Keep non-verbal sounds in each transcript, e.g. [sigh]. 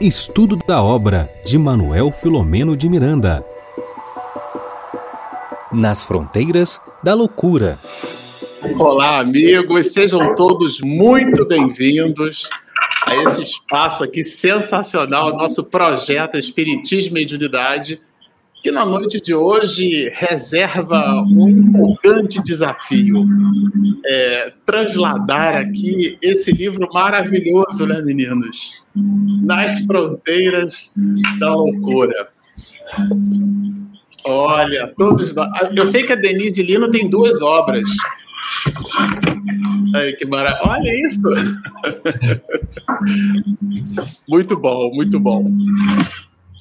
Estudo da obra de Manuel Filomeno de Miranda. Nas fronteiras da loucura. Olá, amigos, sejam todos muito bem-vindos a esse espaço aqui sensacional, nosso projeto Espiritismo e Mediunidade que na noite de hoje reserva um empolgante desafio. É, transladar aqui esse livro maravilhoso, né, meninos? Nas fronteiras da loucura. Olha, todos nós. Eu sei que a Denise Lino tem duas obras. Que maravilha. Olha isso! [laughs] muito bom, muito bom.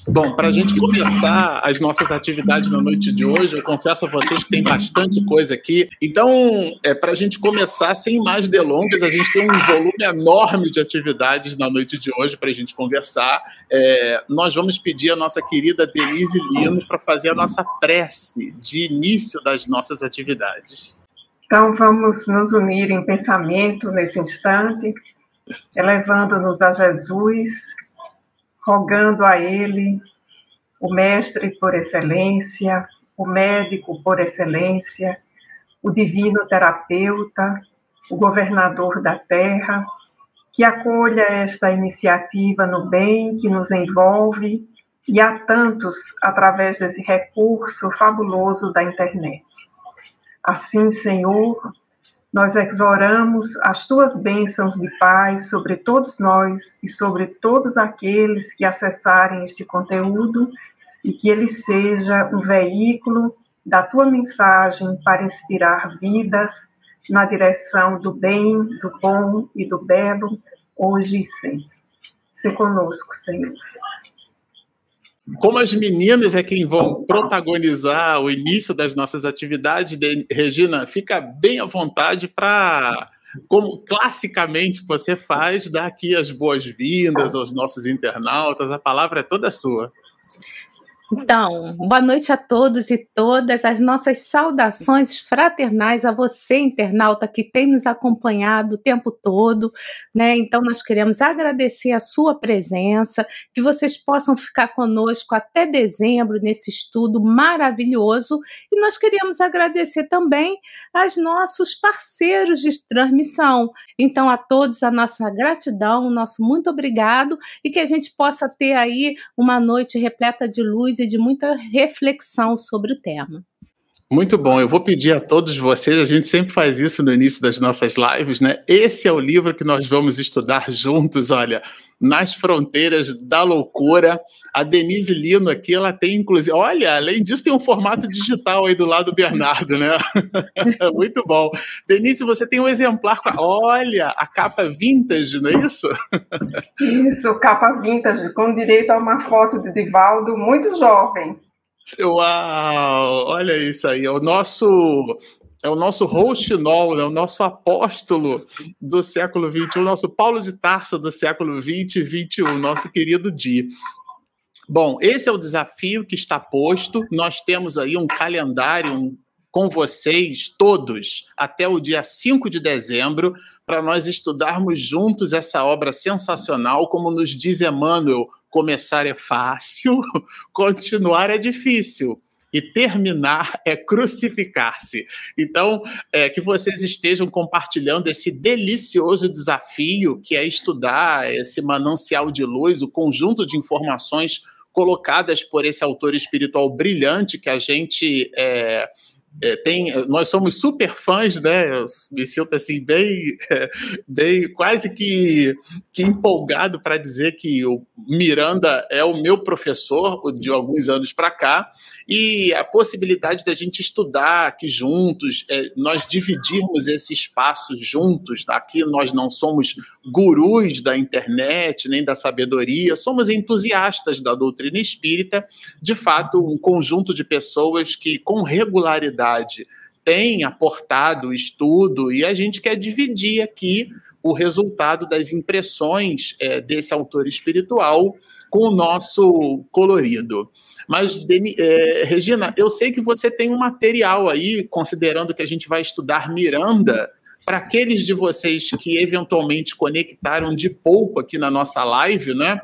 Bom, para a gente começar as nossas atividades na noite de hoje, eu confesso a vocês que tem bastante coisa aqui. Então, é, para a gente começar, sem mais delongas, a gente tem um volume enorme de atividades na noite de hoje para a gente conversar. É, nós vamos pedir a nossa querida Denise Lino para fazer a nossa prece de início das nossas atividades. Então, vamos nos unir em pensamento nesse instante, elevando-nos a Jesus rogando a Ele, o Mestre por excelência, o médico por excelência, o divino terapeuta, o governador da terra, que acolha esta iniciativa no bem que nos envolve e a tantos através desse recurso fabuloso da internet. Assim, Senhor, nós exoramos as tuas bênçãos de paz sobre todos nós e sobre todos aqueles que acessarem este conteúdo e que ele seja um veículo da tua mensagem para inspirar vidas na direção do bem, do bom e do belo, hoje e sempre. Se conosco, Senhor. Como as meninas é quem vão protagonizar o início das nossas atividades, Regina, fica bem à vontade para, como classicamente você faz, dar aqui as boas-vindas aos nossos internautas. A palavra é toda sua. Então, boa noite a todos e todas. As nossas saudações fraternais a você, internauta, que tem nos acompanhado o tempo todo, né? Então, nós queremos agradecer a sua presença, que vocês possam ficar conosco até dezembro nesse estudo maravilhoso. E nós queríamos agradecer também aos nossos parceiros de transmissão. Então, a todos a nossa gratidão, o nosso muito obrigado e que a gente possa ter aí uma noite repleta de luz e de muita reflexão sobre o tema. Muito bom. Eu vou pedir a todos vocês, a gente sempre faz isso no início das nossas lives, né? Esse é o livro que nós vamos estudar juntos, olha, nas fronteiras da loucura. A Denise Lino aqui, ela tem inclusive, olha, além disso tem um formato digital aí do lado do Bernardo, né? [laughs] Muito bom. Denise, você tem um exemplar com, a, olha, a capa vintage, não é isso? Isso, capa vintage, com direito a uma foto de Divaldo muito jovem. Uau! Olha isso aí. É o nosso é o nosso rouxinol, é o nosso apóstolo do século XXI, o nosso Paulo de Tarso do século XX e XXI, nosso querido Di. Bom, esse é o desafio que está posto. Nós temos aí um calendário um, com vocês todos até o dia 5 de dezembro para nós estudarmos juntos essa obra sensacional, como nos diz Emmanuel, começar é fácil, [laughs] continuar é difícil e terminar é crucificar-se. Então, é, que vocês estejam compartilhando esse delicioso desafio que é estudar esse manancial de luz, o conjunto de informações colocadas por esse autor espiritual brilhante que a gente é, é, tem, nós somos super fãs, né? Eu me sinto assim bem, [laughs] bem quase que, que empolgado para dizer que o Miranda é o meu professor de alguns anos para cá e a possibilidade da gente estudar aqui juntos, é, nós dividirmos esse espaço juntos. Tá? Aqui nós não somos gurus da internet nem da sabedoria, somos entusiastas da doutrina espírita, de fato, um conjunto de pessoas que com regularidade tem aportado estudo e a gente quer dividir aqui o resultado das impressões é, desse autor espiritual com o nosso colorido. Mas, é, Regina, eu sei que você tem um material aí, considerando que a gente vai estudar Miranda Para aqueles de vocês que eventualmente conectaram de pouco aqui na nossa live, né?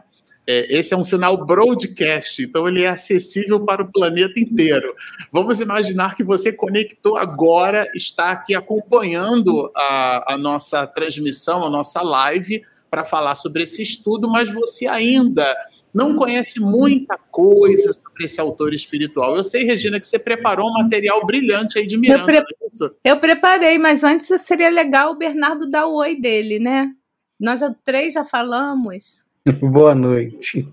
É, esse é um sinal broadcast, então ele é acessível para o planeta inteiro. Vamos imaginar que você conectou agora, está aqui acompanhando a, a nossa transmissão, a nossa live, para falar sobre esse estudo, mas você ainda não conhece muita coisa sobre esse autor espiritual. Eu sei, Regina, que você preparou um material brilhante aí de Miranda. Eu, pre é eu preparei, mas antes seria legal o Bernardo dar o oi dele, né? Nós já, três já falamos. [laughs] Boa noite.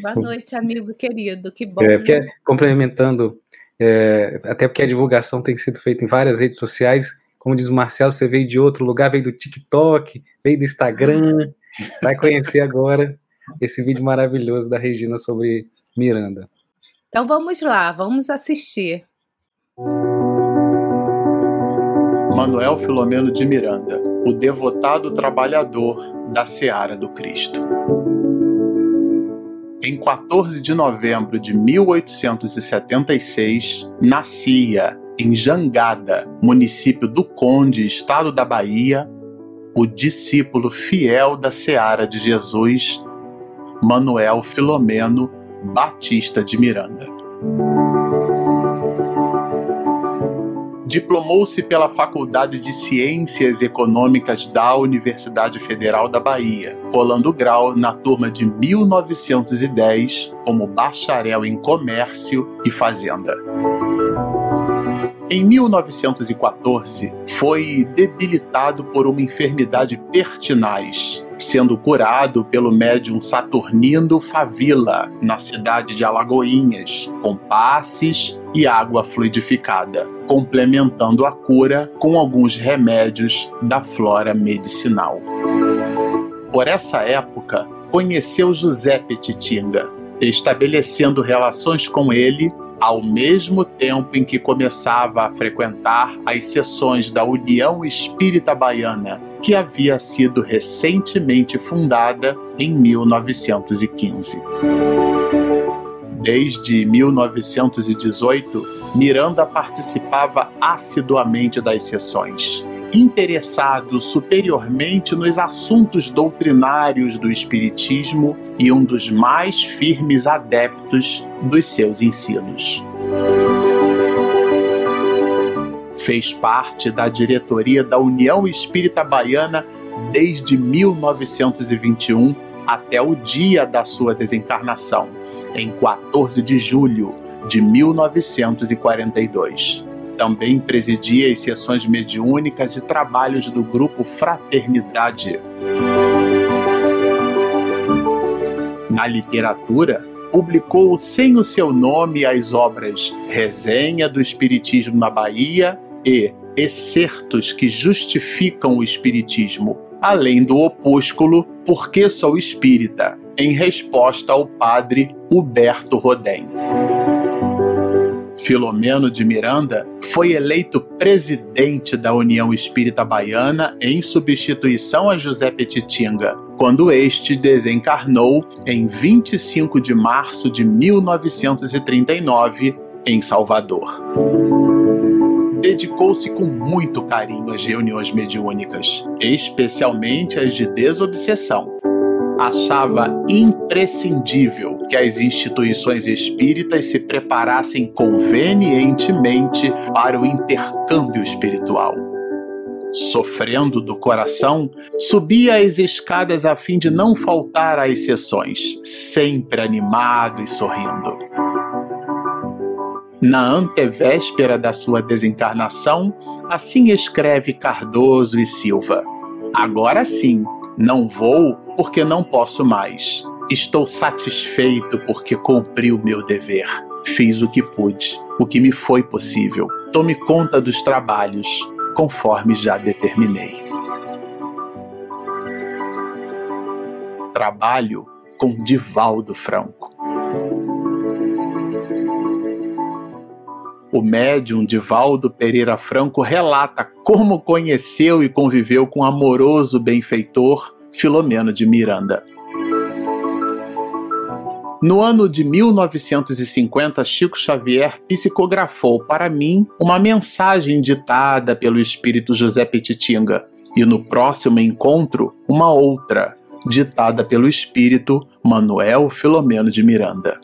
Boa noite, amigo querido. Que bom. É, porque, complementando, é, até porque a divulgação tem sido feita em várias redes sociais. Como diz o Marcelo, você veio de outro lugar, veio do TikTok, veio do Instagram. [laughs] Vai conhecer agora esse vídeo maravilhoso da Regina sobre Miranda. Então vamos lá, vamos assistir. Manuel Filomeno de Miranda, o devotado trabalhador da Seara do Cristo. Em 14 de novembro de 1876, nascia em Jangada, município do Conde, estado da Bahia, o discípulo fiel da Seara de Jesus, Manuel Filomeno Batista de Miranda. Diplomou-se pela Faculdade de Ciências Econômicas da Universidade Federal da Bahia, rolando grau na turma de 1910 como bacharel em Comércio e Fazenda. Em 1914, foi debilitado por uma enfermidade pertinaz, sendo curado pelo médium Saturnino Favila, na cidade de Alagoinhas, com passes e água fluidificada, complementando a cura com alguns remédios da flora medicinal. Por essa época, conheceu José Petitinga, estabelecendo relações com ele ao mesmo tempo em que começava a frequentar as sessões da União Espírita Baiana, que havia sido recentemente fundada em 1915. Desde 1918, Miranda participava assiduamente das sessões interessado superiormente nos assuntos doutrinários do Espiritismo e um dos mais firmes adeptos dos seus ensinos. Fez parte da diretoria da União Espírita Baiana desde 1921 até o dia da sua desencarnação, em 14 de julho de 1942 também presidia as sessões mediúnicas e trabalhos do grupo Fraternidade. Na literatura, publicou sem o seu nome as obras Resenha do Espiritismo na Bahia e Excertos que justificam o Espiritismo, além do opúsculo Por que sou espírita, em resposta ao padre Huberto Rodem. Filomeno de Miranda, foi eleito presidente da União Espírita Baiana em substituição a José Petitinga, quando este desencarnou em 25 de março de 1939 em Salvador. Dedicou-se com muito carinho às reuniões mediúnicas, especialmente as de desobsessão achava imprescindível que as instituições espíritas se preparassem convenientemente para o intercâmbio espiritual. Sofrendo do coração, subia as escadas a fim de não faltar às sessões, sempre animado e sorrindo. Na antevéspera da sua desencarnação, assim escreve Cardoso e Silva. Agora sim, não vou porque não posso mais. Estou satisfeito porque cumpri o meu dever. Fiz o que pude, o que me foi possível. Tome conta dos trabalhos, conforme já determinei. Trabalho com Divaldo Franco. O médium Divaldo Pereira Franco relata como conheceu e conviveu com o amoroso benfeitor Filomeno de Miranda. No ano de 1950, Chico Xavier psicografou para mim uma mensagem ditada pelo espírito José Petitinga, e no próximo encontro, uma outra, ditada pelo espírito Manuel Filomeno de Miranda.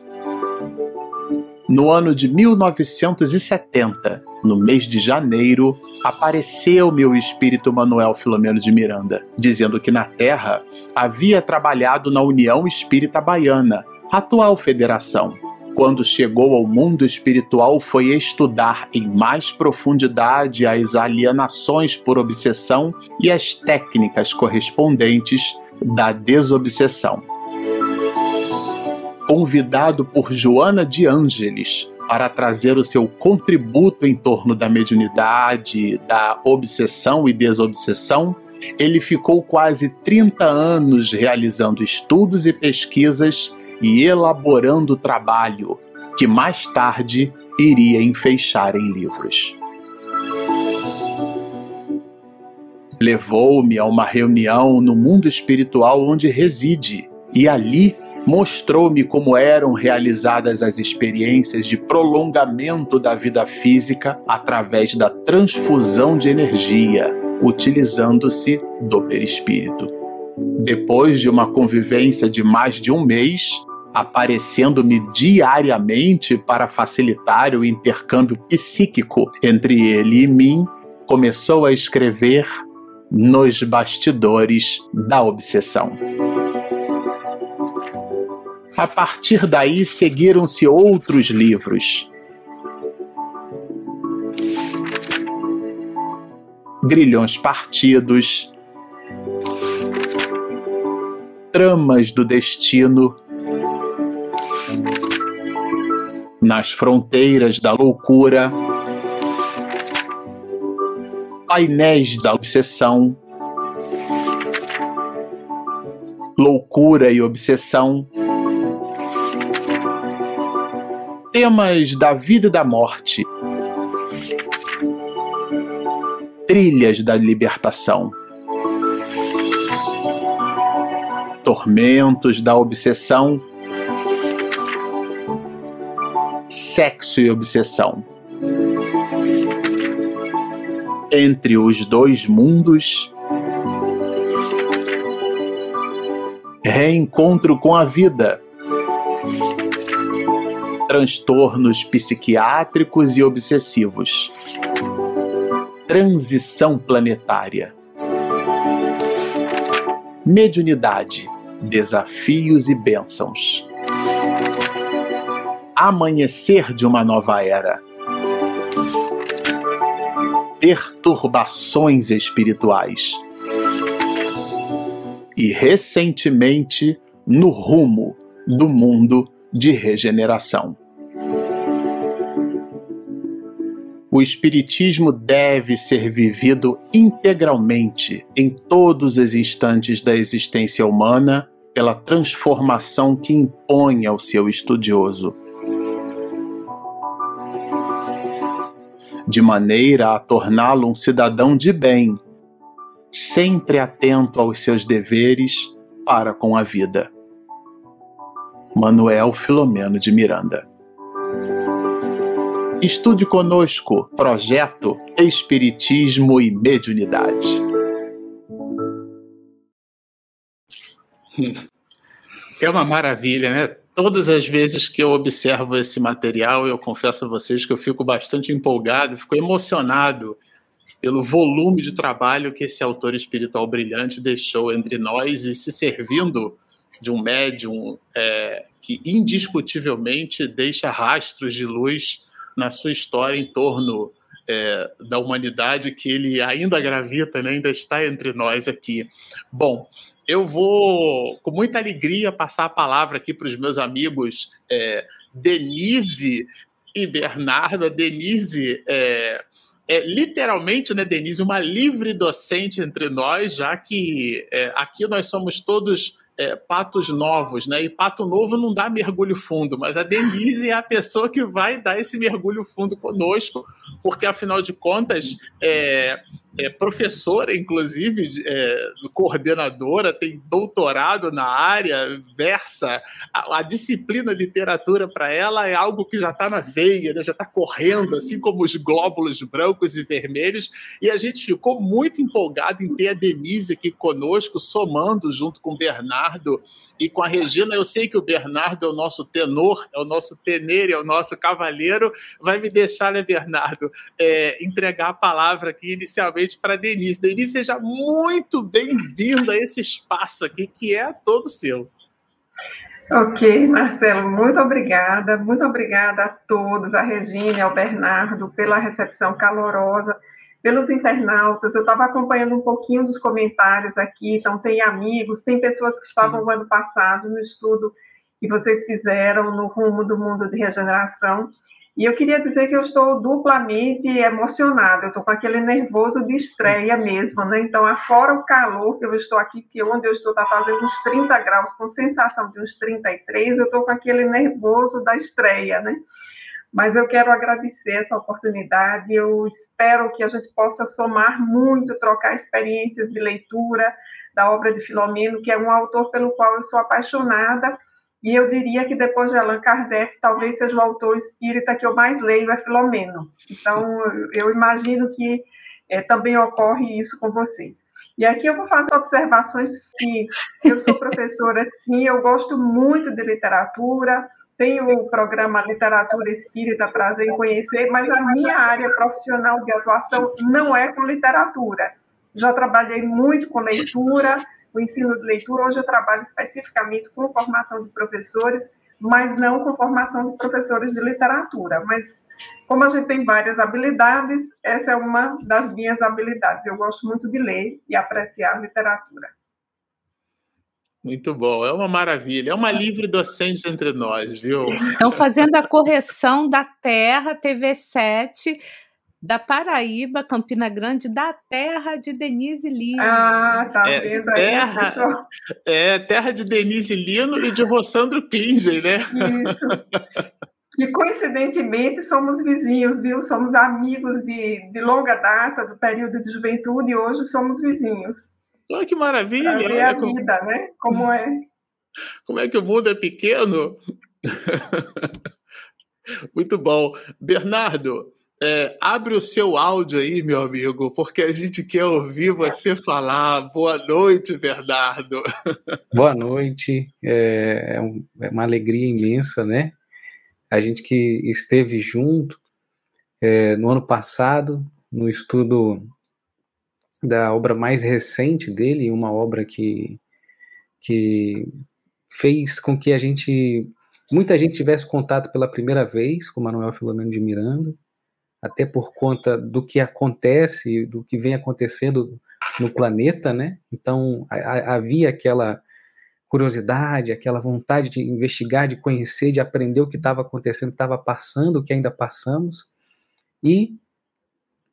No ano de 1970, no mês de janeiro, apareceu-me o espírito Manuel Filomeno de Miranda, dizendo que na Terra havia trabalhado na União Espírita Baiana, atual federação. Quando chegou ao mundo espiritual, foi estudar em mais profundidade as alienações por obsessão e as técnicas correspondentes da desobsessão convidado por Joana de Ângeles para trazer o seu contributo em torno da mediunidade, da obsessão e desobsessão, ele ficou quase 30 anos realizando estudos e pesquisas e elaborando trabalho que mais tarde iria enfeixar em livros. Levou-me a uma reunião no mundo espiritual onde reside, e ali mostrou-me como eram realizadas as experiências de prolongamento da vida física através da transfusão de energia, utilizando-se do perispírito. Depois de uma convivência de mais de um mês, aparecendo-me diariamente para facilitar o intercâmbio psíquico entre ele e mim, começou a escrever nos bastidores da obsessão. A partir daí seguiram-se outros livros. Grilhões Partidos, Tramas do Destino, Nas Fronteiras da Loucura, Painéis da Obsessão, Loucura e Obsessão temas da vida e da morte, trilhas da libertação, tormentos da obsessão, sexo e obsessão. Entre os dois mundos, reencontro com a vida transtornos psiquiátricos e obsessivos. Transição planetária. Mediunidade, desafios e bênçãos. Amanhecer de uma nova era. Perturbações espirituais. E recentemente, no rumo do mundo de regeneração. O Espiritismo deve ser vivido integralmente em todos os instantes da existência humana pela transformação que impõe ao seu estudioso. De maneira a torná-lo um cidadão de bem, sempre atento aos seus deveres para com a vida. Manuel Filomeno de Miranda Estude conosco projeto Espiritismo e Mediunidade. [laughs] É uma maravilha, né? Todas as vezes que eu observo esse material, eu confesso a vocês que eu fico bastante empolgado, fico emocionado pelo volume de trabalho que esse autor espiritual brilhante deixou entre nós e se servindo de um médium é, que indiscutivelmente deixa rastros de luz na sua história em torno é, da humanidade que ele ainda gravita, né, ainda está entre nós aqui. Bom, eu vou com muita alegria passar a palavra aqui para os meus amigos é, Denise e Bernardo. Denise é, é, literalmente, né, Denise, uma livre docente entre nós, já que é, aqui nós somos todos é, patos novos, né? E pato novo não dá mergulho fundo, mas a Denise é a pessoa que vai dar esse mergulho fundo conosco, porque afinal de contas, é, é professora, inclusive, é, coordenadora, tem doutorado na área, versa. A, a disciplina literatura para ela é algo que já está na veia, né? já está correndo, assim como os glóbulos brancos e vermelhos. E a gente ficou muito empolgado em ter a Denise aqui conosco, somando junto com o Bernardo e com a Regina. Eu sei que o Bernardo é o nosso tenor, é o nosso tenere, é o nosso cavalheiro. Vai me deixar, né, Bernardo, é, entregar a palavra aqui inicialmente para Denise. Denise, seja muito bem-vinda a esse espaço aqui, que é todo seu. Ok, Marcelo, muito obrigada. Muito obrigada a todos, a Regina, ao Bernardo, pela recepção calorosa, pelos internautas. Eu estava acompanhando um pouquinho dos comentários aqui, então tem amigos, tem pessoas que estavam no ano passado no estudo que vocês fizeram no rumo do mundo de regeneração. E eu queria dizer que eu estou duplamente emocionada, eu estou com aquele nervoso de estreia mesmo, né? Então, afora o calor que eu estou aqui, que onde eu estou está fazendo uns 30 graus, com sensação de uns 33, eu estou com aquele nervoso da estreia, né? Mas eu quero agradecer essa oportunidade, eu espero que a gente possa somar muito, trocar experiências de leitura da obra de Filomeno, que é um autor pelo qual eu sou apaixonada, e eu diria que depois de Allan Kardec, talvez seja o autor espírita que eu mais leio é Filomeno. Então, eu imagino que é, também ocorre isso com vocês. E aqui eu vou fazer observações que eu sou [laughs] professora, sim, eu gosto muito de literatura, tenho o programa Literatura Espírita, prazer em conhecer, mas a minha área profissional de atuação não é com literatura. Já trabalhei muito com leitura, o ensino de leitura. Hoje eu trabalho especificamente com formação de professores, mas não com formação de professores de literatura. Mas como a gente tem várias habilidades, essa é uma das minhas habilidades. Eu gosto muito de ler e apreciar literatura. Muito bom, é uma maravilha, é uma livre docente entre nós, viu? Então, fazendo a correção da Terra, TV7, da Paraíba, Campina Grande, da terra de Denise Lino. Ah, tá é, vendo aí, terra, [laughs] É, terra de Denise Lino e de Rossandro Klingen, né? Isso. E coincidentemente somos vizinhos, viu? Somos amigos de, de longa data, do período de juventude, e hoje somos vizinhos. Olha que maravilha! Pra ver a vida, como... né? Como é. [laughs] Como é que o mundo é pequeno? [laughs] Muito bom. Bernardo, é, abre o seu áudio aí, meu amigo, porque a gente quer ouvir você falar. Boa noite, Bernardo. [laughs] Boa noite. É, é, é uma alegria imensa, né? A gente que esteve junto é, no ano passado, no estudo da obra mais recente dele, uma obra que, que fez com que a gente, muita gente tivesse contato pela primeira vez com Manuel Filomeno de Miranda, até por conta do que acontece, do que vem acontecendo no planeta, né? Então a, havia aquela curiosidade, aquela vontade de investigar, de conhecer, de aprender o que estava acontecendo, estava passando, o que ainda passamos, e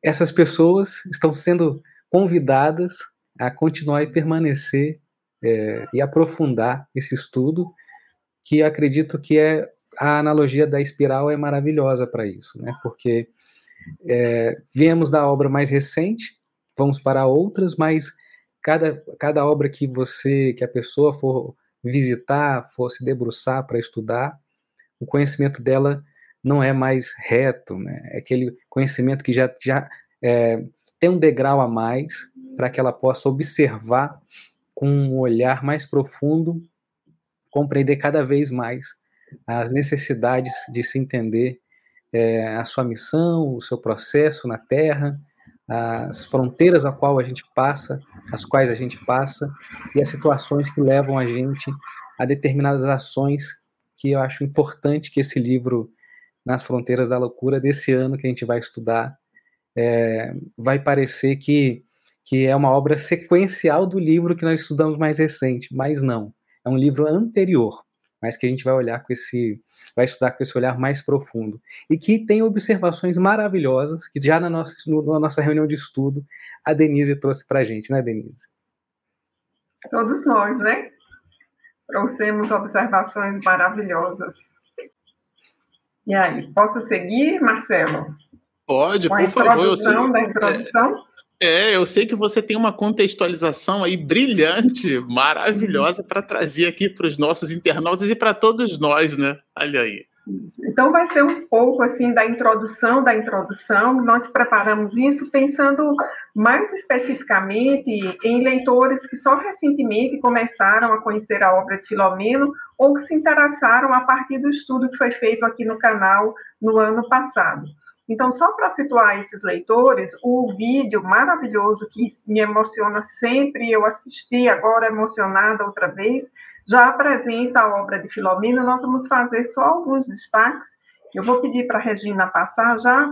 essas pessoas estão sendo convidadas a continuar e permanecer é, e aprofundar esse estudo, que acredito que é a analogia da espiral é maravilhosa para isso, né? Porque é, viemos da obra mais recente, vamos para outras, mas cada, cada obra que você, que a pessoa for visitar, for se debruçar para estudar, o conhecimento dela não é mais reto, né? É aquele conhecimento que já, já é, tem um degrau a mais para que ela possa observar com um olhar mais profundo, compreender cada vez mais as necessidades de se entender é, a sua missão, o seu processo na Terra, as fronteiras a qual a gente passa, as quais a gente passa, e as situações que levam a gente a determinadas ações que eu acho importante que esse livro, Nas Fronteiras da Loucura, desse ano que a gente vai estudar, é, vai parecer que, que é uma obra sequencial do livro que nós estudamos mais recente, mas não. É um livro anterior mas que a gente vai olhar com esse, vai estudar com esse olhar mais profundo. E que tem observações maravilhosas que já na nossa, na nossa reunião de estudo a Denise trouxe para a gente, né, Denise? Todos nós, né? Trouxemos observações maravilhosas. E aí, posso seguir, Marcelo? Pode, Com por favor. Introdução da introdução? É, eu sei que você tem uma contextualização aí brilhante, maravilhosa para trazer aqui para os nossos internautas e para todos nós, né? Olha aí. Então vai ser um pouco assim da introdução da introdução. Nós preparamos isso pensando mais especificamente em leitores que só recentemente começaram a conhecer a obra de Filomeno ou que se interessaram a partir do estudo que foi feito aqui no canal no ano passado. Então, só para situar esses leitores, o vídeo maravilhoso que me emociona sempre, eu assisti agora emocionada outra vez, já apresenta a obra de Filomena. Nós vamos fazer só alguns destaques. Eu vou pedir para a Regina passar já.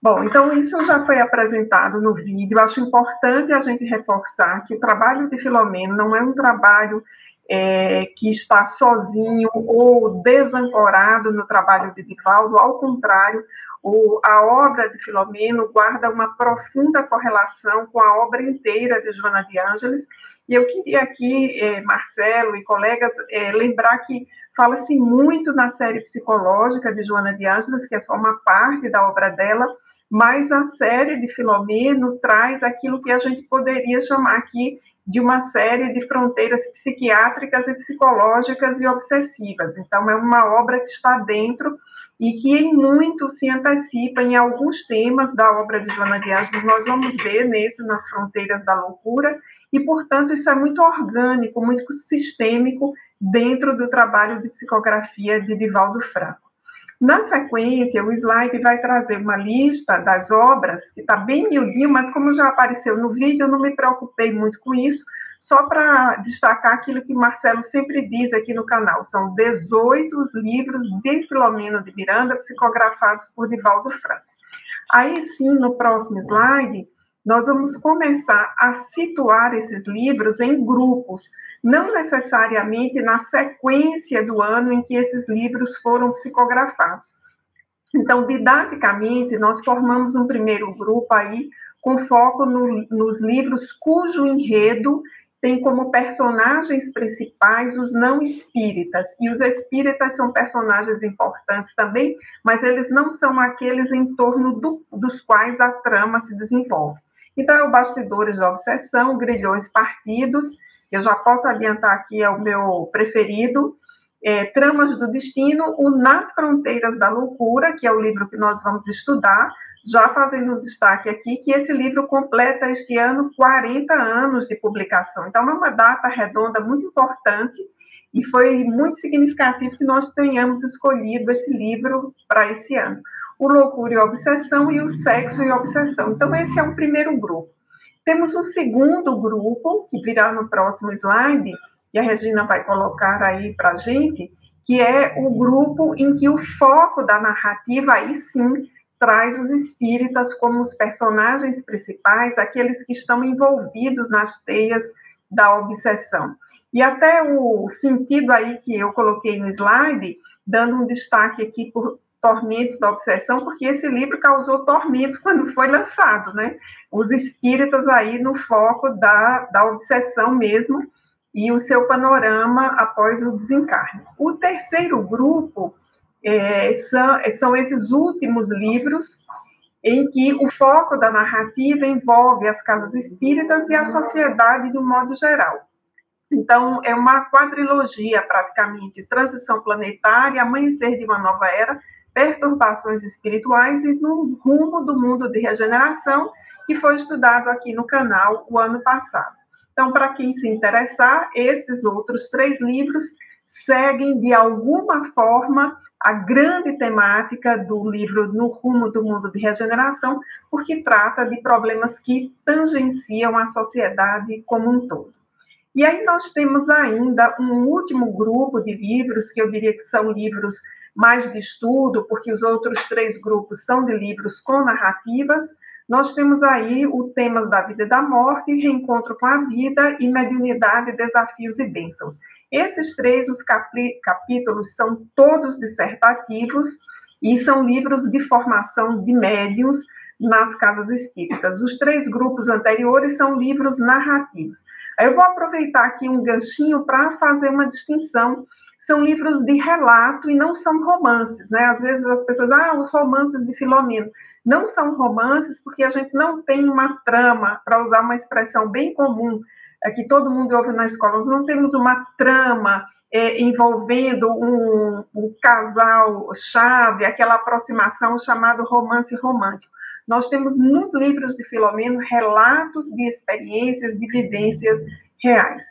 Bom, então isso já foi apresentado no vídeo. Acho importante a gente reforçar que o trabalho de Filomena não é um trabalho é, que está sozinho ou desancorado no trabalho de Divaldo, ao contrário, o, a obra de Filomeno guarda uma profunda correlação com a obra inteira de Joana de Ângeles, e eu queria aqui, eh, Marcelo e colegas, eh, lembrar que fala-se muito na série psicológica de Joana de Ângeles, que é só uma parte da obra dela, mas a série de Filomeno traz aquilo que a gente poderia chamar aqui de uma série de fronteiras psiquiátricas e psicológicas e obsessivas. Então, é uma obra que está dentro e que em muito se antecipa em alguns temas da obra de Joana de Ângeles, nós vamos ver nesse, nas fronteiras da loucura, e, portanto, isso é muito orgânico, muito sistêmico dentro do trabalho de psicografia de Divaldo Franco. Na sequência, o slide vai trazer uma lista das obras, que está bem miudinho, mas como já apareceu no vídeo, eu não me preocupei muito com isso, só para destacar aquilo que Marcelo sempre diz aqui no canal, são 18 livros de Filomeno de Miranda psicografados por Divaldo Franco. Aí sim, no próximo slide, nós vamos começar a situar esses livros em grupos, não necessariamente na sequência do ano em que esses livros foram psicografados. Então, didaticamente, nós formamos um primeiro grupo aí com foco no, nos livros cujo enredo tem como personagens principais os não espíritas, e os espíritas são personagens importantes também, mas eles não são aqueles em torno do, dos quais a trama se desenvolve. Então, é o Bastidores da Obsessão, Grilhões Partidos, eu já posso adiantar aqui, é o meu preferido, é, Tramas do Destino, o Nas Fronteiras da Loucura, que é o livro que nós vamos estudar, já fazendo um destaque aqui que esse livro completa este ano 40 anos de publicação. Então, é uma data redonda muito importante e foi muito significativo que nós tenhamos escolhido esse livro para esse ano. O Loucura e Obsessão e o Sexo e Obsessão. Então, esse é o primeiro grupo. Temos um segundo grupo, que virá no próximo slide, e a Regina vai colocar aí para a gente, que é o grupo em que o foco da narrativa, aí sim, traz os espíritas como os personagens principais, aqueles que estão envolvidos nas teias da obsessão. E até o sentido aí que eu coloquei no slide, dando um destaque aqui por Tormentos da Obsessão, porque esse livro causou tormentos [laughs] quando foi lançado, né? Os espíritas aí no foco da, da obsessão mesmo e o seu panorama após o desencarne. O terceiro grupo é, são, são esses últimos livros em que o foco da narrativa envolve as casas espíritas e a sociedade de um modo geral. Então, é uma quadrilogia, praticamente, transição planetária, amanhecer de uma nova era, perturbações espirituais e no rumo do mundo de regeneração, que foi estudado aqui no canal o ano passado. Então, para quem se interessar, esses outros três livros seguem, de alguma forma, a grande temática do livro No Rumo do Mundo de Regeneração, porque trata de problemas que tangenciam a sociedade como um todo. E aí nós temos ainda um último grupo de livros, que eu diria que são livros mais de estudo, porque os outros três grupos são de livros com narrativas. Nós temos aí o Temas da Vida e da Morte, Reencontro com a Vida e Mediunidade, Desafios e Bênçãos. Esses três, os capítulos são todos dissertativos e são livros de formação de médiums nas casas espíritas. Os três grupos anteriores são livros narrativos. Eu vou aproveitar aqui um ganchinho para fazer uma distinção são livros de relato e não são romances, né? Às vezes as pessoas, ah, os romances de Filomeno. Não são romances porque a gente não tem uma trama, para usar uma expressão bem comum, é, que todo mundo ouve na escola, nós não temos uma trama é, envolvendo um, um casal-chave, aquela aproximação chamada romance romântico. Nós temos nos livros de Filomeno relatos de experiências, de vivências reais.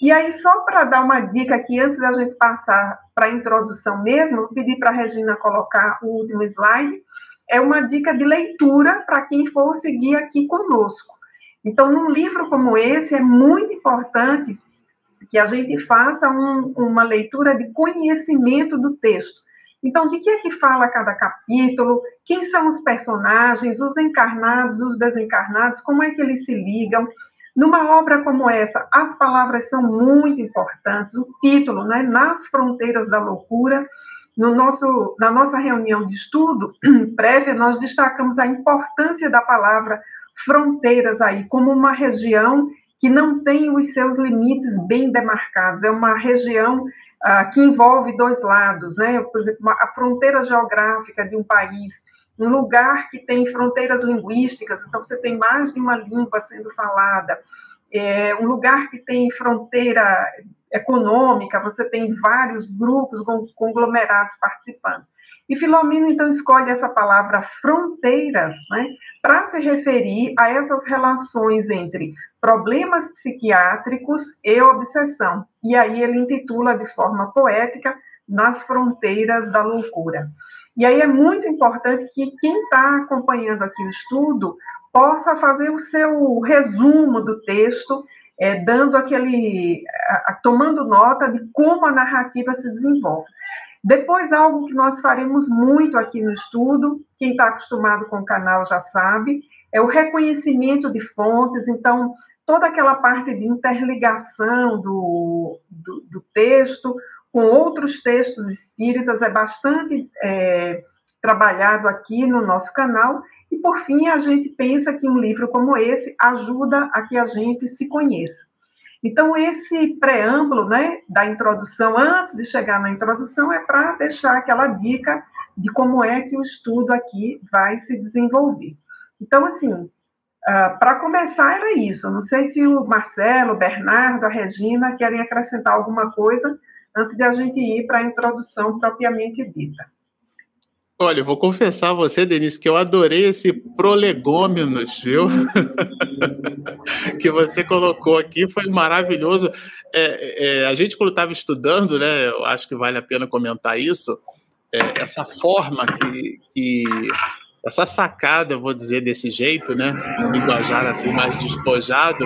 E aí, só para dar uma dica aqui, antes da gente passar para a introdução mesmo, vou pedir para a Regina colocar o último slide, é uma dica de leitura para quem for seguir aqui conosco. Então, num livro como esse, é muito importante que a gente faça um, uma leitura de conhecimento do texto. Então, de que é que fala cada capítulo? Quem são os personagens, os encarnados, os desencarnados? Como é que eles se ligam? Numa obra como essa, as palavras são muito importantes. O título, né, Nas Fronteiras da Loucura, no nosso, na nossa reunião de estudo [clears throat] prévia, nós destacamos a importância da palavra fronteiras aí, como uma região que não tem os seus limites bem demarcados. É uma região uh, que envolve dois lados, né? Por exemplo, a fronteira geográfica de um país um lugar que tem fronteiras linguísticas, então você tem mais de uma língua sendo falada, é, um lugar que tem fronteira econômica, você tem vários grupos conglomerados participando. E Filomeno, então, escolhe essa palavra fronteiras né, para se referir a essas relações entre problemas psiquiátricos e obsessão. E aí ele intitula de forma poética Nas Fronteiras da Loucura. E aí é muito importante que quem está acompanhando aqui o estudo possa fazer o seu resumo do texto, é, dando aquele, a, a, tomando nota de como a narrativa se desenvolve. Depois, algo que nós faremos muito aqui no estudo, quem está acostumado com o canal já sabe, é o reconhecimento de fontes. Então, toda aquela parte de interligação do, do, do texto, com outros textos espíritas, é bastante é, trabalhado aqui no nosso canal. E, por fim, a gente pensa que um livro como esse ajuda a que a gente se conheça. Então, esse preâmbulo né, da introdução, antes de chegar na introdução, é para deixar aquela dica de como é que o estudo aqui vai se desenvolver. Então, assim, uh, para começar, era isso. Não sei se o Marcelo, o Bernardo, a Regina querem acrescentar alguma coisa antes de a gente ir para a introdução propriamente dita. Olha, eu vou confessar a você, Denise, que eu adorei esse prolegômenos, viu? [laughs] que você colocou aqui, foi maravilhoso. É, é, a gente, quando estava estudando, né, eu acho que vale a pena comentar isso, é, essa forma que, que, essa sacada, vou dizer desse jeito, né, um linguajar assim mais despojado,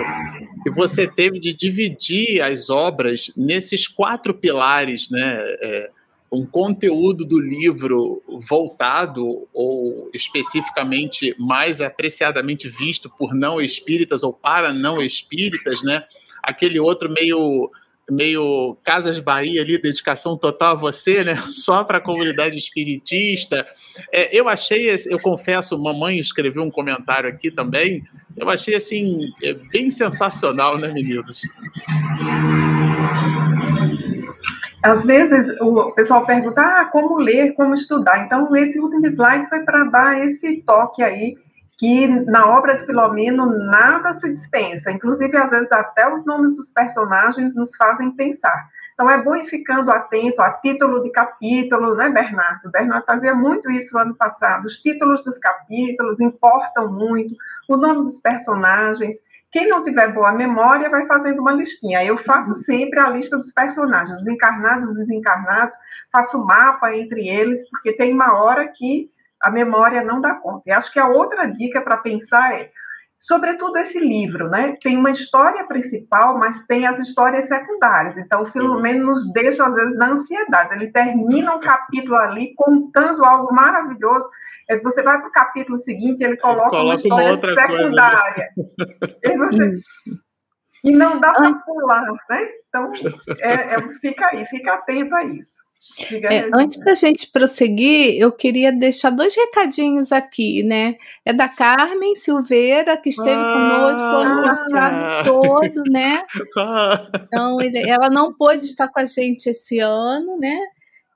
você teve de dividir as obras nesses quatro pilares, né? É, um conteúdo do livro voltado ou especificamente mais apreciadamente visto por não espíritas ou para não espíritas, né? Aquele outro meio meio Casas Bahia ali, dedicação total a você, né? [laughs] Só para a comunidade espiritista. É, eu achei, eu confesso, mamãe escreveu um comentário aqui também. Eu achei assim é, bem sensacional, né, meninos? Às vezes o pessoal pergunta ah, como ler, como estudar. Então, esse último slide foi para dar esse toque aí que na obra de Filomeno nada se dispensa, inclusive às vezes até os nomes dos personagens nos fazem pensar. Então é bom ir ficando atento a título de capítulo, né, Bernardo? Bernardo fazia muito isso no ano passado. Os títulos dos capítulos importam muito, o nome dos personagens. Quem não tiver boa memória vai fazendo uma listinha. Eu faço sempre a lista dos personagens, os encarnados, os desencarnados, faço mapa entre eles, porque tem uma hora que a memória não dá conta. E acho que a outra dica para pensar é, sobretudo esse livro, né? Tem uma história principal, mas tem as histórias secundárias. Então, o Filomeno nos deixa, às vezes, na ansiedade. Ele termina um capítulo ali contando algo maravilhoso. Você vai para o capítulo seguinte, ele coloca, uma história uma secundária. [laughs] e, você... e, não dá para pular, né? Então, é, é, fica aí, fica atento a isso. É, antes da gente prosseguir, eu queria deixar dois recadinhos aqui, né? É da Carmen Silveira, que esteve ah, conosco o ano passado todo, né? [laughs] Então, ele, ela não pôde estar com a gente esse ano, né?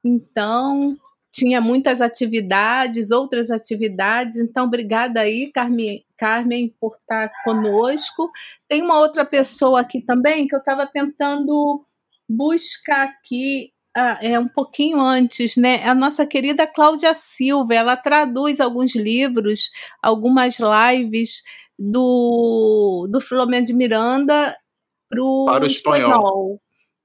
Então, tinha muitas atividades, outras atividades. Então, obrigada aí, Carmen, Carmen, por estar conosco. Tem uma outra pessoa aqui também que eu estava tentando buscar aqui ah, é um pouquinho antes, né? A nossa querida Cláudia Silva, ela traduz alguns livros, algumas lives do, do Filomeno de Miranda pro para o espanhol. espanhol.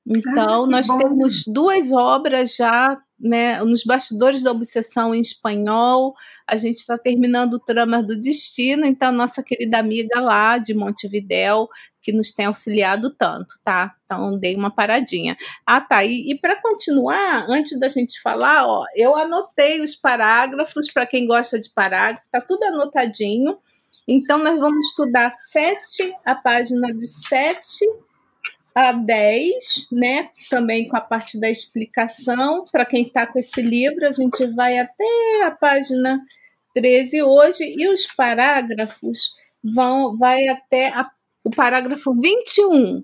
Então, ah, nós bom. temos duas obras já né, nos bastidores da obsessão em espanhol. A gente está terminando o Trama do Destino, então, nossa querida amiga lá de Montevidéu que nos tem auxiliado tanto, tá? Então dei uma paradinha. Ah, tá. E, e para continuar, antes da gente falar, ó, eu anotei os parágrafos para quem gosta de parágrafo, tá tudo anotadinho. Então nós vamos estudar 7, a página de 7 a 10, né? Também com a parte da explicação. Para quem está com esse livro, a gente vai até a página 13 hoje e os parágrafos vão vai até a o parágrafo 21,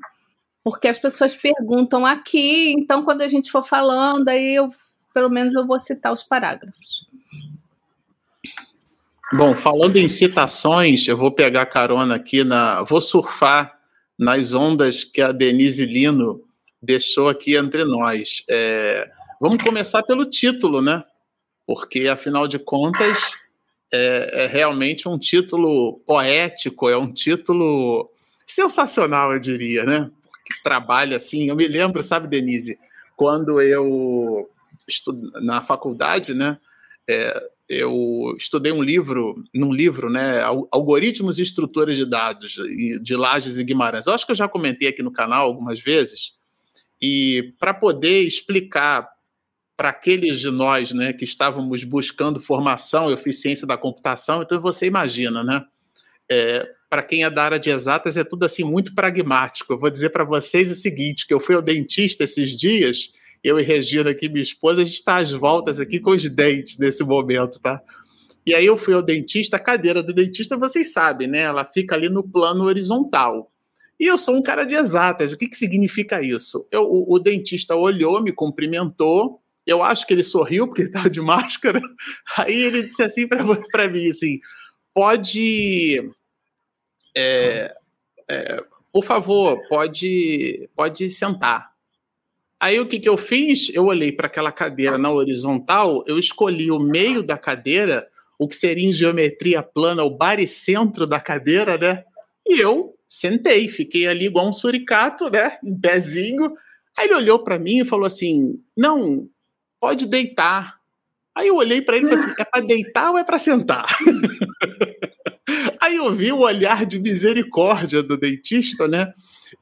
porque as pessoas perguntam aqui, então quando a gente for falando, aí eu, pelo menos eu vou citar os parágrafos. Bom, falando em citações, eu vou pegar carona aqui na. Vou surfar nas ondas que a Denise Lino deixou aqui entre nós. É, vamos começar pelo título, né? Porque, afinal de contas, é, é realmente um título poético, é um título sensacional, eu diria, né? Que trabalha assim. Eu me lembro, sabe, Denise, quando eu estudo na faculdade, né? É, eu estudei um livro, num livro, né, Algoritmos e Estruturas de Dados, de Lages e Guimarães. Eu acho que eu já comentei aqui no canal algumas vezes. E para poder explicar para aqueles de nós, né, que estávamos buscando formação e eficiência da computação, então você imagina, né? É, para quem é da área de exatas, é tudo assim muito pragmático. Eu vou dizer para vocês o seguinte: que eu fui ao dentista esses dias, eu e Regina aqui, minha esposa, a gente está às voltas aqui com os dentes nesse momento, tá? E aí eu fui ao dentista, a cadeira do dentista, vocês sabem, né? Ela fica ali no plano horizontal. E eu sou um cara de exatas. O que, que significa isso? Eu, o, o dentista olhou, me cumprimentou. Eu acho que ele sorriu porque ele estava de máscara. [laughs] Aí ele disse assim para mim, assim, pode é, é, por favor, pode, pode sentar. Aí o que, que eu fiz? Eu olhei para aquela cadeira na horizontal, eu escolhi o meio da cadeira, o que seria em geometria plana, o baricentro da cadeira, né? E eu sentei, fiquei ali igual um suricato, né? Em pezinho. Aí ele olhou para mim e falou assim: Não, pode deitar. Aí eu olhei para ele e falei assim: É para deitar ou é para sentar? [laughs] Aí eu vi o olhar de misericórdia do dentista, né?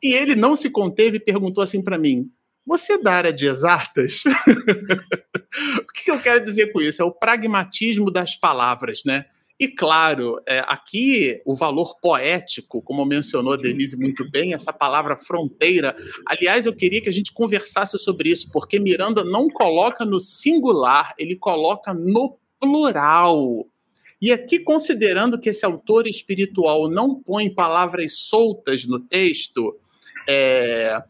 E ele não se conteve e perguntou assim para mim: Você é da área de exatas? [laughs] o que eu quero dizer com isso? É o pragmatismo das palavras, né? E claro, é, aqui o valor poético, como mencionou a Denise muito bem, essa palavra fronteira. Aliás, eu queria que a gente conversasse sobre isso, porque Miranda não coloca no singular, ele coloca no plural. E aqui, considerando que esse autor espiritual não põe palavras soltas no texto, é,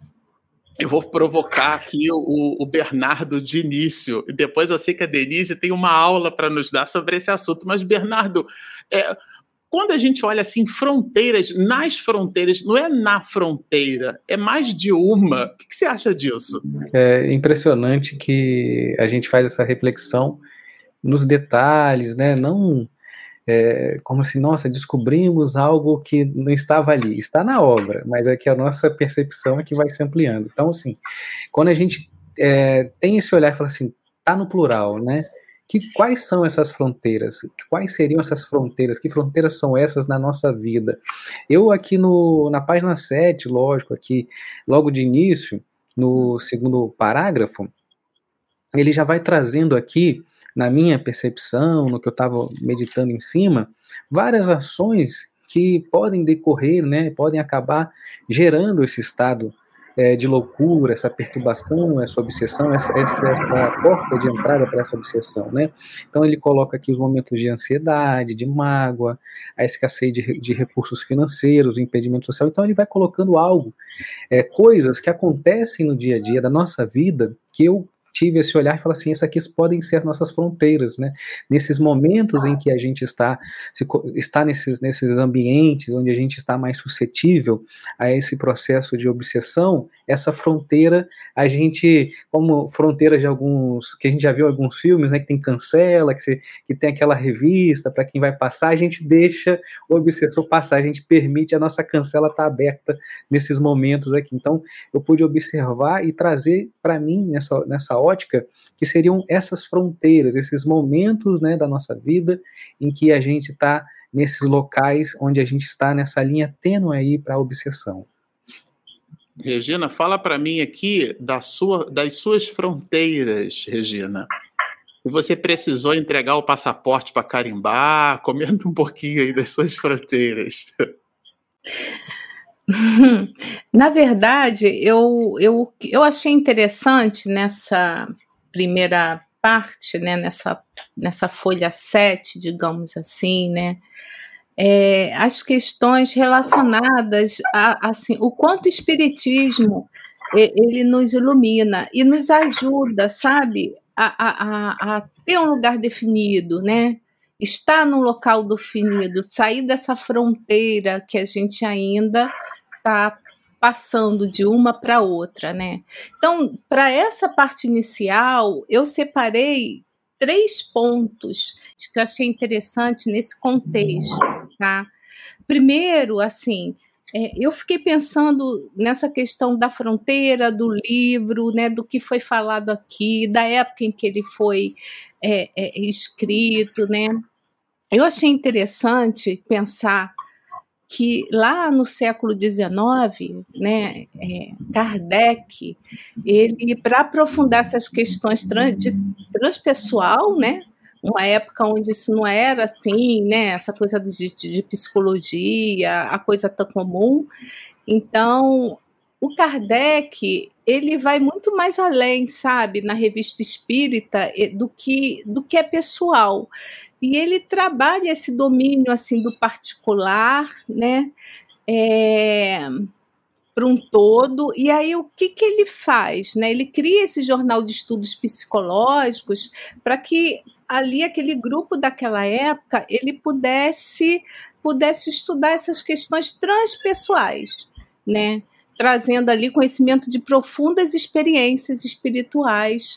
eu vou provocar aqui o, o, Bernardo de início. Depois eu sei que a Denise tem uma aula para nos dar sobre esse assunto. Mas, Bernardo, é, quando a gente olha assim, fronteiras, nas fronteiras, não é na fronteira, é mais de uma. O que, que você acha disso? É impressionante que a gente faz essa reflexão nos detalhes, né? Não é, como se, nossa, descobrimos algo que não estava ali. Está na obra, mas é que a nossa percepção é que vai se ampliando. Então, assim, quando a gente é, tem esse olhar e fala assim, está no plural, né? Que, quais são essas fronteiras? Quais seriam essas fronteiras? Que fronteiras são essas na nossa vida? Eu aqui no, na página 7, lógico, aqui, logo de início, no segundo parágrafo, ele já vai trazendo aqui na minha percepção, no que eu estava meditando em cima, várias ações que podem decorrer, né, podem acabar gerando esse estado é, de loucura, essa perturbação, essa obsessão, essa, essa, essa porta de entrada para essa obsessão, né? Então ele coloca aqui os momentos de ansiedade, de mágoa, a escassez de, de recursos financeiros, o impedimento social. Então ele vai colocando algo, é, coisas que acontecem no dia a dia da nossa vida que eu tive esse olhar e falar assim, essas aqui podem ser nossas fronteiras, né? Nesses momentos em que a gente está, se, está nesses, nesses ambientes onde a gente está mais suscetível a esse processo de obsessão, essa fronteira, a gente, como fronteira de alguns, que a gente já viu em alguns filmes, né, que tem cancela, que, você, que tem aquela revista para quem vai passar, a gente deixa o obsessor passar, a gente permite, a nossa cancela estar tá aberta nesses momentos aqui. Então, eu pude observar e trazer para mim, nessa, nessa ótica, que seriam essas fronteiras, esses momentos né, da nossa vida em que a gente está nesses locais onde a gente está nessa linha tênue aí para a obsessão. Regina, fala para mim aqui da sua, das suas fronteiras, Regina. Se você precisou entregar o passaporte para carimbar, comenta um pouquinho aí das suas fronteiras. [laughs] Na verdade, eu, eu, eu achei interessante nessa primeira parte, né, nessa, nessa folha 7, digamos assim, né, é, as questões relacionadas a assim, o quanto o espiritismo ele nos ilumina e nos ajuda, sabe, a, a, a ter um lugar definido, né? Estar no local definido, sair dessa fronteira que a gente ainda está passando de uma para outra, né? Então, para essa parte inicial, eu separei três pontos que eu achei interessante nesse contexto, tá? Primeiro, assim, é, eu fiquei pensando nessa questão da fronteira, do livro, né, do que foi falado aqui, da época em que ele foi é, é, escrito, né? Eu achei interessante pensar que lá no século XIX, né, é, Kardec, ele para aprofundar essas questões trans, de transpessoal, né, uma época onde isso não era assim, né, essa coisa de, de psicologia, a coisa tão comum. Então, o Kardec ele vai muito mais além, sabe, na revista espírita do que do que é pessoal e ele trabalha esse domínio assim do particular, né? É, para um todo. E aí o que, que ele faz? Né? Ele cria esse jornal de estudos psicológicos para que ali aquele grupo daquela época ele pudesse pudesse estudar essas questões transpessoais, né? Trazendo ali conhecimento de profundas experiências espirituais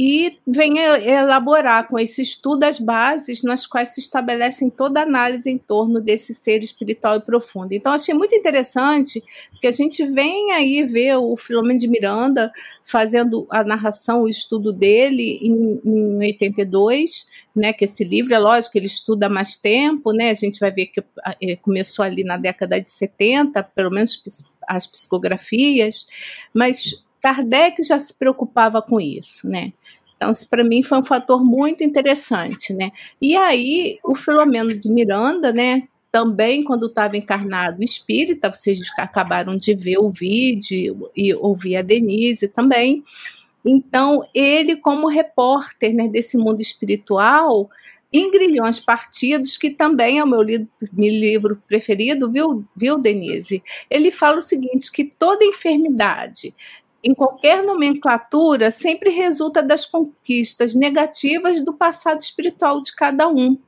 e vem elaborar com esse estudo as bases nas quais se estabelecem toda a análise em torno desse ser espiritual e profundo. Então, achei muito interessante, porque a gente vem aí ver o Filomeno de Miranda fazendo a narração, o estudo dele em, em 82, né, que esse livro, é lógico, ele estuda mais tempo, né, a gente vai ver que ele começou ali na década de 70, pelo menos as psicografias, mas Kardec já se preocupava com isso, né? Então, isso para mim foi um fator muito interessante, né? E aí, o Filomeno de Miranda, né? Também, quando estava encarnado espírita, vocês acabaram de ver o vídeo e ouvir a Denise também. Então, ele, como repórter né, desse mundo espiritual, em Grilhões Partidos, que também é o meu livro, meu livro preferido, viu, viu, Denise? Ele fala o seguinte: que toda enfermidade em qualquer nomenclatura, sempre resulta das conquistas negativas do passado espiritual de cada um.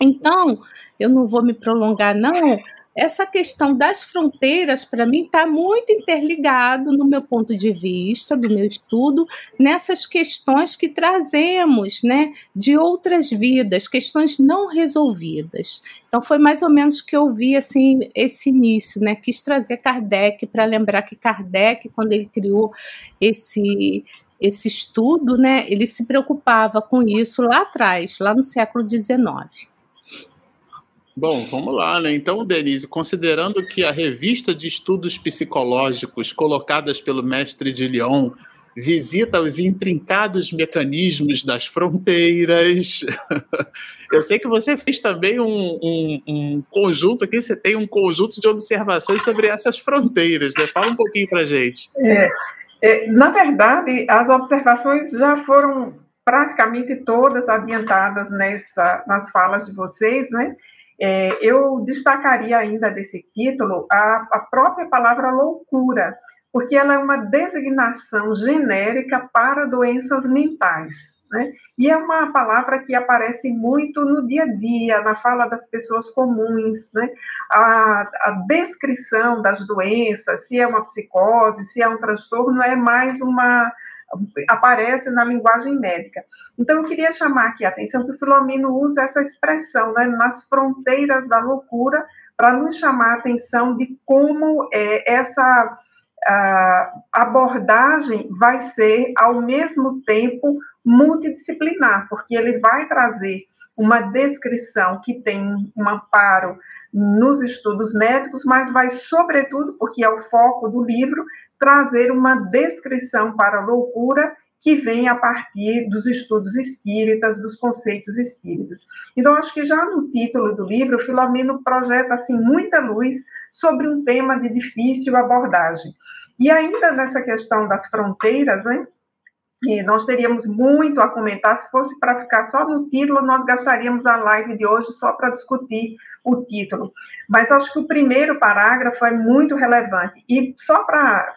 Então, eu não vou me prolongar, não, essa questão das fronteiras, para mim, está muito interligado, no meu ponto de vista, do meu estudo, nessas questões que trazemos né, de outras vidas, questões não resolvidas. Então, foi mais ou menos que eu vi assim, esse início, né? Quis trazer Kardec para lembrar que Kardec, quando ele criou esse, esse estudo, né, ele se preocupava com isso lá atrás, lá no século XIX. Bom, vamos lá, né? Então, Denise, considerando que a revista de estudos psicológicos colocadas pelo mestre de Lyon visita os intrincados mecanismos das fronteiras. [laughs] Eu sei que você fez também um, um, um, conjunto aqui, você tem um conjunto de observações sobre essas fronteiras, né? Fala um pouquinho para gente. É, é, na verdade, as observações já foram praticamente todas ambientadas nessa, nas falas de vocês, né? É, eu destacaria ainda desse título a, a própria palavra loucura, porque ela é uma designação genérica para doenças mentais. Né? E é uma palavra que aparece muito no dia a dia, na fala das pessoas comuns, né? a, a descrição das doenças, se é uma psicose, se é um transtorno, é mais uma, aparece na linguagem médica. Então, eu queria chamar aqui a atenção que o Filomeno usa essa expressão, né, nas fronteiras da loucura, para nos chamar a atenção de como é, essa abordagem vai ser, ao mesmo tempo, multidisciplinar, porque ele vai trazer uma descrição que tem um amparo nos estudos médicos, mas vai, sobretudo, porque é o foco do livro, trazer uma descrição para a loucura que vem a partir dos estudos espíritas, dos conceitos espíritas. Então, acho que já no título do livro, Filomeno projeta assim muita luz sobre um tema de difícil abordagem. E ainda nessa questão das fronteiras, né? E nós teríamos muito a comentar. Se fosse para ficar só no título, nós gastaríamos a live de hoje só para discutir o título. Mas acho que o primeiro parágrafo é muito relevante. E só para,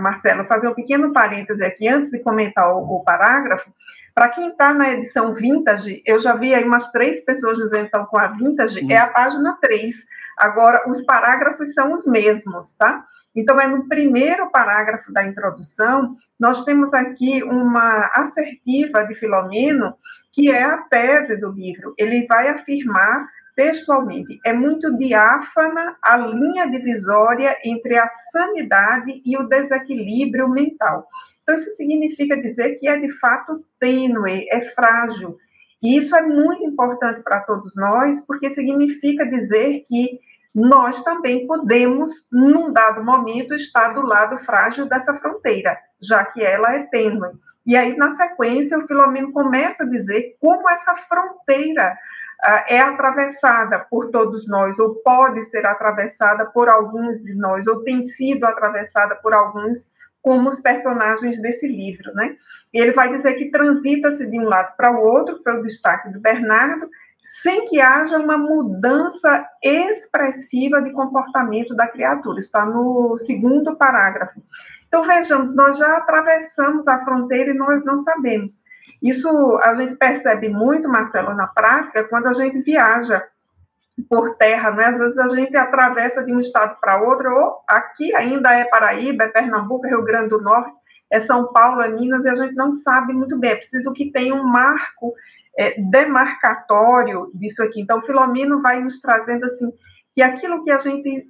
Marcelo, fazer um pequeno parêntese aqui, antes de comentar o, o parágrafo, para quem está na edição vintage, eu já vi aí umas três pessoas dizendo que estão com a vintage, uhum. é a página 3. Agora, os parágrafos são os mesmos, tá? Então, é no primeiro parágrafo da introdução, nós temos aqui uma assertiva de Filomeno, que é a tese do livro. Ele vai afirmar textualmente: é muito diáfana a linha divisória entre a sanidade e o desequilíbrio mental. Então, isso significa dizer que é de fato tênue, é frágil. E isso é muito importante para todos nós, porque significa dizer que nós também podemos, num dado momento, estar do lado frágil dessa fronteira, já que ela é tênue. E aí, na sequência, o Filomeno começa a dizer como essa fronteira é atravessada por todos nós, ou pode ser atravessada por alguns de nós, ou tem sido atravessada por alguns, como os personagens desse livro, né? Ele vai dizer que transita-se de um lado para o outro, foi o destaque do Bernardo, sem que haja uma mudança expressiva de comportamento da criatura. Está no segundo parágrafo. Então, vejamos, nós já atravessamos a fronteira e nós não sabemos. Isso a gente percebe muito, Marcelo, na prática, quando a gente viaja por terra, né? Às vezes a gente atravessa de um estado para outro, ou aqui ainda é Paraíba, é Pernambuco, é Rio Grande do Norte, é São Paulo, é Minas, e a gente não sabe muito bem. É preciso que tenha um marco é, demarcatório disso aqui. Então, Filomeno vai nos trazendo assim que aquilo que a gente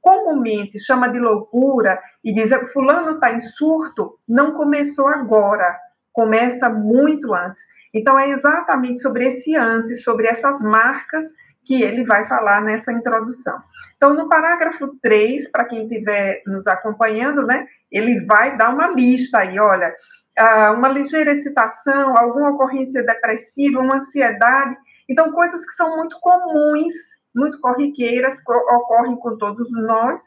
comumente chama de loucura e diz fulano está em surto, não começou agora, começa muito antes. Então, é exatamente sobre esse antes, sobre essas marcas que ele vai falar nessa introdução. Então, no parágrafo 3, para quem estiver nos acompanhando, né, ele vai dar uma lista aí, olha, ah, uma ligeira excitação, alguma ocorrência depressiva, uma ansiedade. Então, coisas que são muito comuns, muito corriqueiras, ocorrem com todos nós,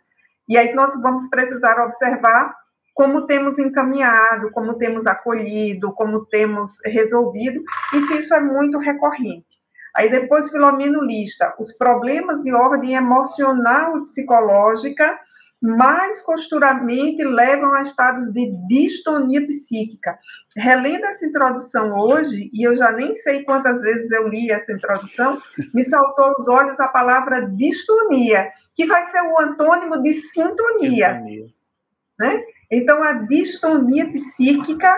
e aí nós vamos precisar observar como temos encaminhado, como temos acolhido, como temos resolvido, e se isso é muito recorrente. Aí depois Filomeno lista os problemas de ordem emocional e psicológica mais costuramente levam a estados de distonia psíquica. Relendo essa introdução hoje, e eu já nem sei quantas vezes eu li essa introdução, me saltou aos olhos a palavra distonia, que vai ser o antônimo de sintonia. sintonia. Né? Então, a distonia psíquica,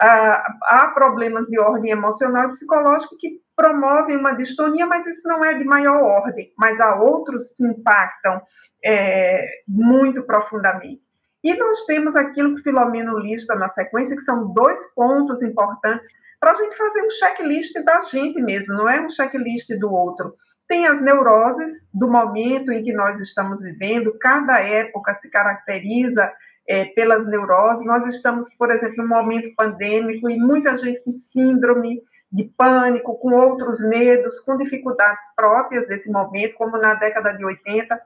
há problemas de ordem emocional e psicológica que promovem uma distonia, mas isso não é de maior ordem, mas há outros que impactam é, muito profundamente. E nós temos aquilo que Filomeno lista na sequência, que são dois pontos importantes para a gente fazer um checklist da gente mesmo, não é um checklist do outro. Tem as neuroses do momento em que nós estamos vivendo, cada época se caracteriza é, pelas neuroses. Nós estamos, por exemplo, num momento pandêmico e muita gente com síndrome de pânico, com outros medos, com dificuldades próprias desse momento, como na década de 80,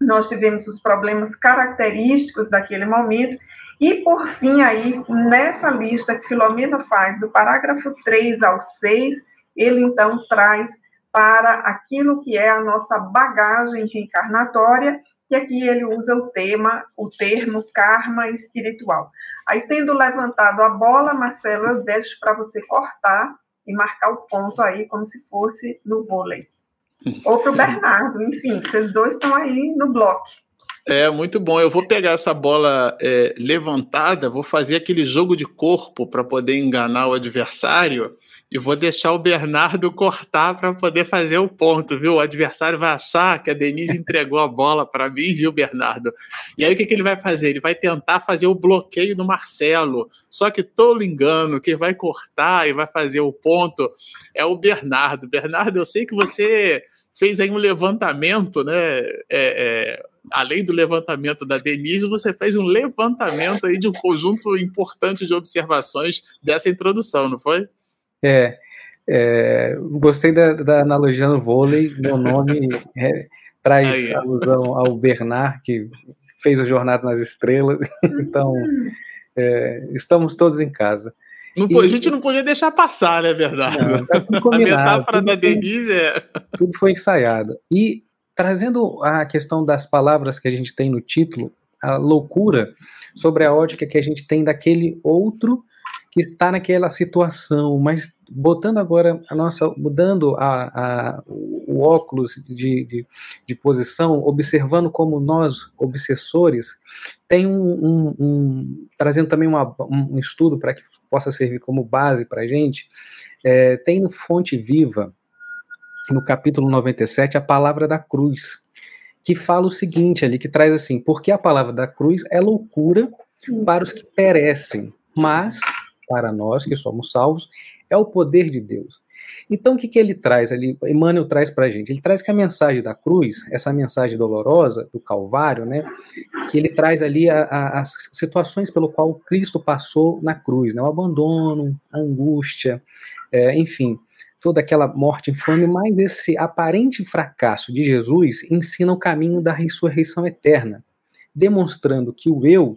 nós tivemos os problemas característicos daquele momento. E, por fim, aí, nessa lista que Filomena faz, do parágrafo 3 ao 6, ele então traz para aquilo que é a nossa bagagem reencarnatória que aqui ele usa o tema, o termo karma espiritual. Aí, tendo levantado a bola, Marcelo, eu deixo para você cortar e marcar o ponto aí, como se fosse no vôlei. Ou para o Bernardo, enfim, vocês dois estão aí no bloco. É, muito bom. Eu vou pegar essa bola é, levantada, vou fazer aquele jogo de corpo para poder enganar o adversário e vou deixar o Bernardo cortar para poder fazer o ponto, viu? O adversário vai achar que a Denise entregou a bola para mim, viu, Bernardo? E aí o que, que ele vai fazer? Ele vai tentar fazer o bloqueio do Marcelo. Só que tolo engano, quem vai cortar e vai fazer o ponto é o Bernardo. Bernardo, eu sei que você fez aí um levantamento, né? É, é, além do levantamento da Denise, você fez um levantamento aí de um conjunto importante de observações dessa introdução, não foi? É, é gostei da, da, analogia no vôlei, meu nome é, traz aí, alusão ao Bernard, que fez o Jornada nas Estrelas, [laughs] então é, estamos todos em casa. Não, e, a gente não podia deixar passar, né, verdade? Não, tá a metáfora da Denise é. Tudo foi ensaiado. E trazendo a questão das palavras que a gente tem no título, a loucura sobre a ótica que a gente tem daquele outro que está naquela situação, mas botando agora a nossa, mudando a, a o óculos de, de, de, posição, observando como nós, obsessores, tem um, um, um trazendo também uma, um estudo para que possa servir como base para a gente, é, tem no Fonte Viva, no capítulo 97, a palavra da cruz, que fala o seguinte ali, que traz assim, porque a palavra da cruz é loucura para os que perecem, mas para nós que somos salvos é o poder de Deus. Então, o que, que ele traz ali? Emmanuel traz para a gente. Ele traz que a mensagem da cruz, essa mensagem dolorosa do Calvário, né, que ele traz ali a, a, as situações pelo qual Cristo passou na cruz, né, o abandono, a angústia, é, enfim, toda aquela morte infame, mas esse aparente fracasso de Jesus ensina o caminho da ressurreição eterna, demonstrando que o eu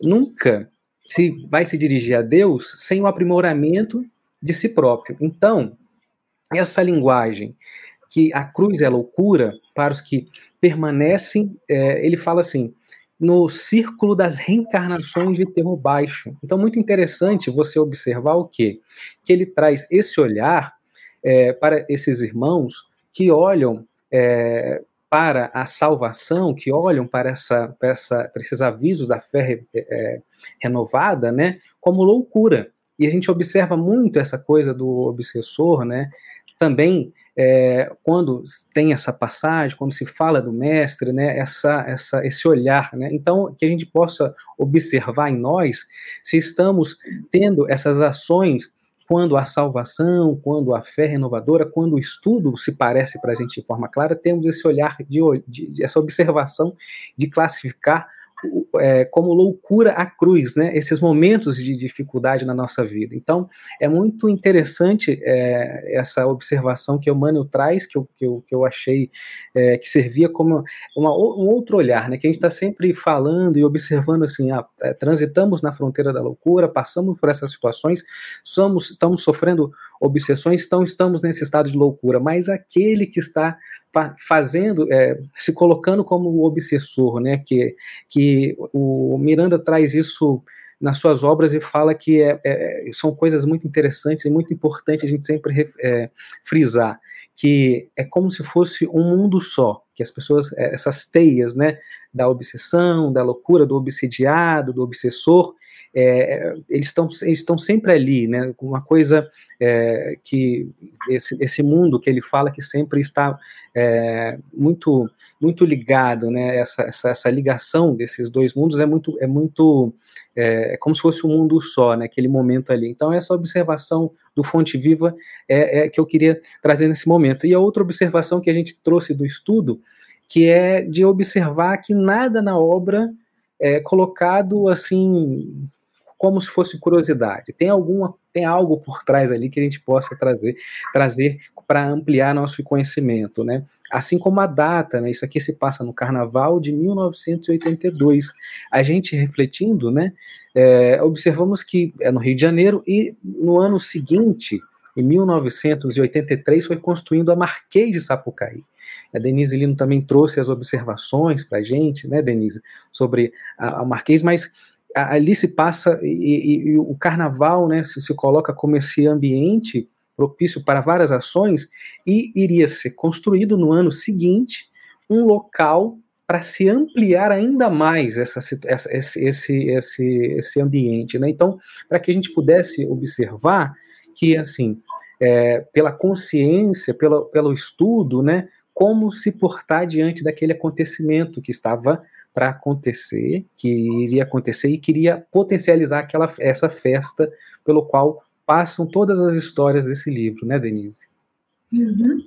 nunca se vai se dirigir a Deus sem o aprimoramento de si próprio. Então, essa linguagem que a cruz é loucura para os que permanecem, é, ele fala assim, no círculo das reencarnações de terror baixo. Então, muito interessante você observar o quê? Que ele traz esse olhar é, para esses irmãos que olham é, para a salvação, que olham para, essa, para, essa, para esses avisos da fé é, renovada, né, como loucura. E a gente observa muito essa coisa do obsessor, né, também é, quando tem essa passagem, quando se fala do mestre, né, essa, essa, esse olhar, né, então que a gente possa observar em nós se estamos tendo essas ações quando a salvação, quando a fé renovadora, quando o estudo se parece para a gente de forma clara, temos esse olhar, de, de essa observação de classificar é, como loucura a cruz, né? Esses momentos de dificuldade na nossa vida. Então, é muito interessante é, essa observação que o Emmanuel traz, que eu, que eu, que eu achei é, que servia como uma, um outro olhar, né? Que a gente está sempre falando e observando assim, ah, é, transitamos na fronteira da loucura, passamos por essas situações, somos, estamos sofrendo obsessões, então estamos nesse estado de loucura. Mas aquele que está fazendo, é, se colocando como o obsessor, né? Que, que o Miranda traz isso nas suas obras e fala que é, é, são coisas muito interessantes e muito importantes a gente sempre é, frisar que é como se fosse um mundo só, que as pessoas, é, essas teias, né, da obsessão, da loucura, do obsidiado, do obsessor, é, eles estão eles estão sempre ali, né? Uma coisa é, que esse, esse mundo que ele fala que sempre está é, muito muito ligado, né? Essa, essa, essa, ligação desses dois mundos é muito é muito é, é, como se fosse um mundo só, né? Aquele momento ali. Então essa observação do Fonte Viva é, é que eu queria trazer nesse momento. E a outra observação que a gente trouxe do estudo que é de observar que nada na obra é, colocado assim como se fosse curiosidade. Tem alguma, tem algo por trás ali que a gente possa trazer, trazer para ampliar nosso conhecimento, né? Assim como a data, né? Isso aqui se passa no Carnaval de 1982. A gente refletindo, né? É, observamos que é no Rio de Janeiro e no ano seguinte, em 1983, foi construindo a Marquês de Sapucaí. A Denise Lino também trouxe as observações para a gente, né, Denise, sobre a, a Marquês, mas ali se passa e, e, o carnaval, né, se, se coloca como esse ambiente propício para várias ações e iria ser construído no ano seguinte um local para se ampliar ainda mais essa, essa, esse, esse, esse, esse ambiente, né? Então, para que a gente pudesse observar que, assim, é, pela consciência, pelo, pelo estudo, né, como se portar diante daquele acontecimento que estava para acontecer, que iria acontecer e queria potencializar aquela, essa festa pelo qual passam todas as histórias desse livro, né, Denise? Uhum.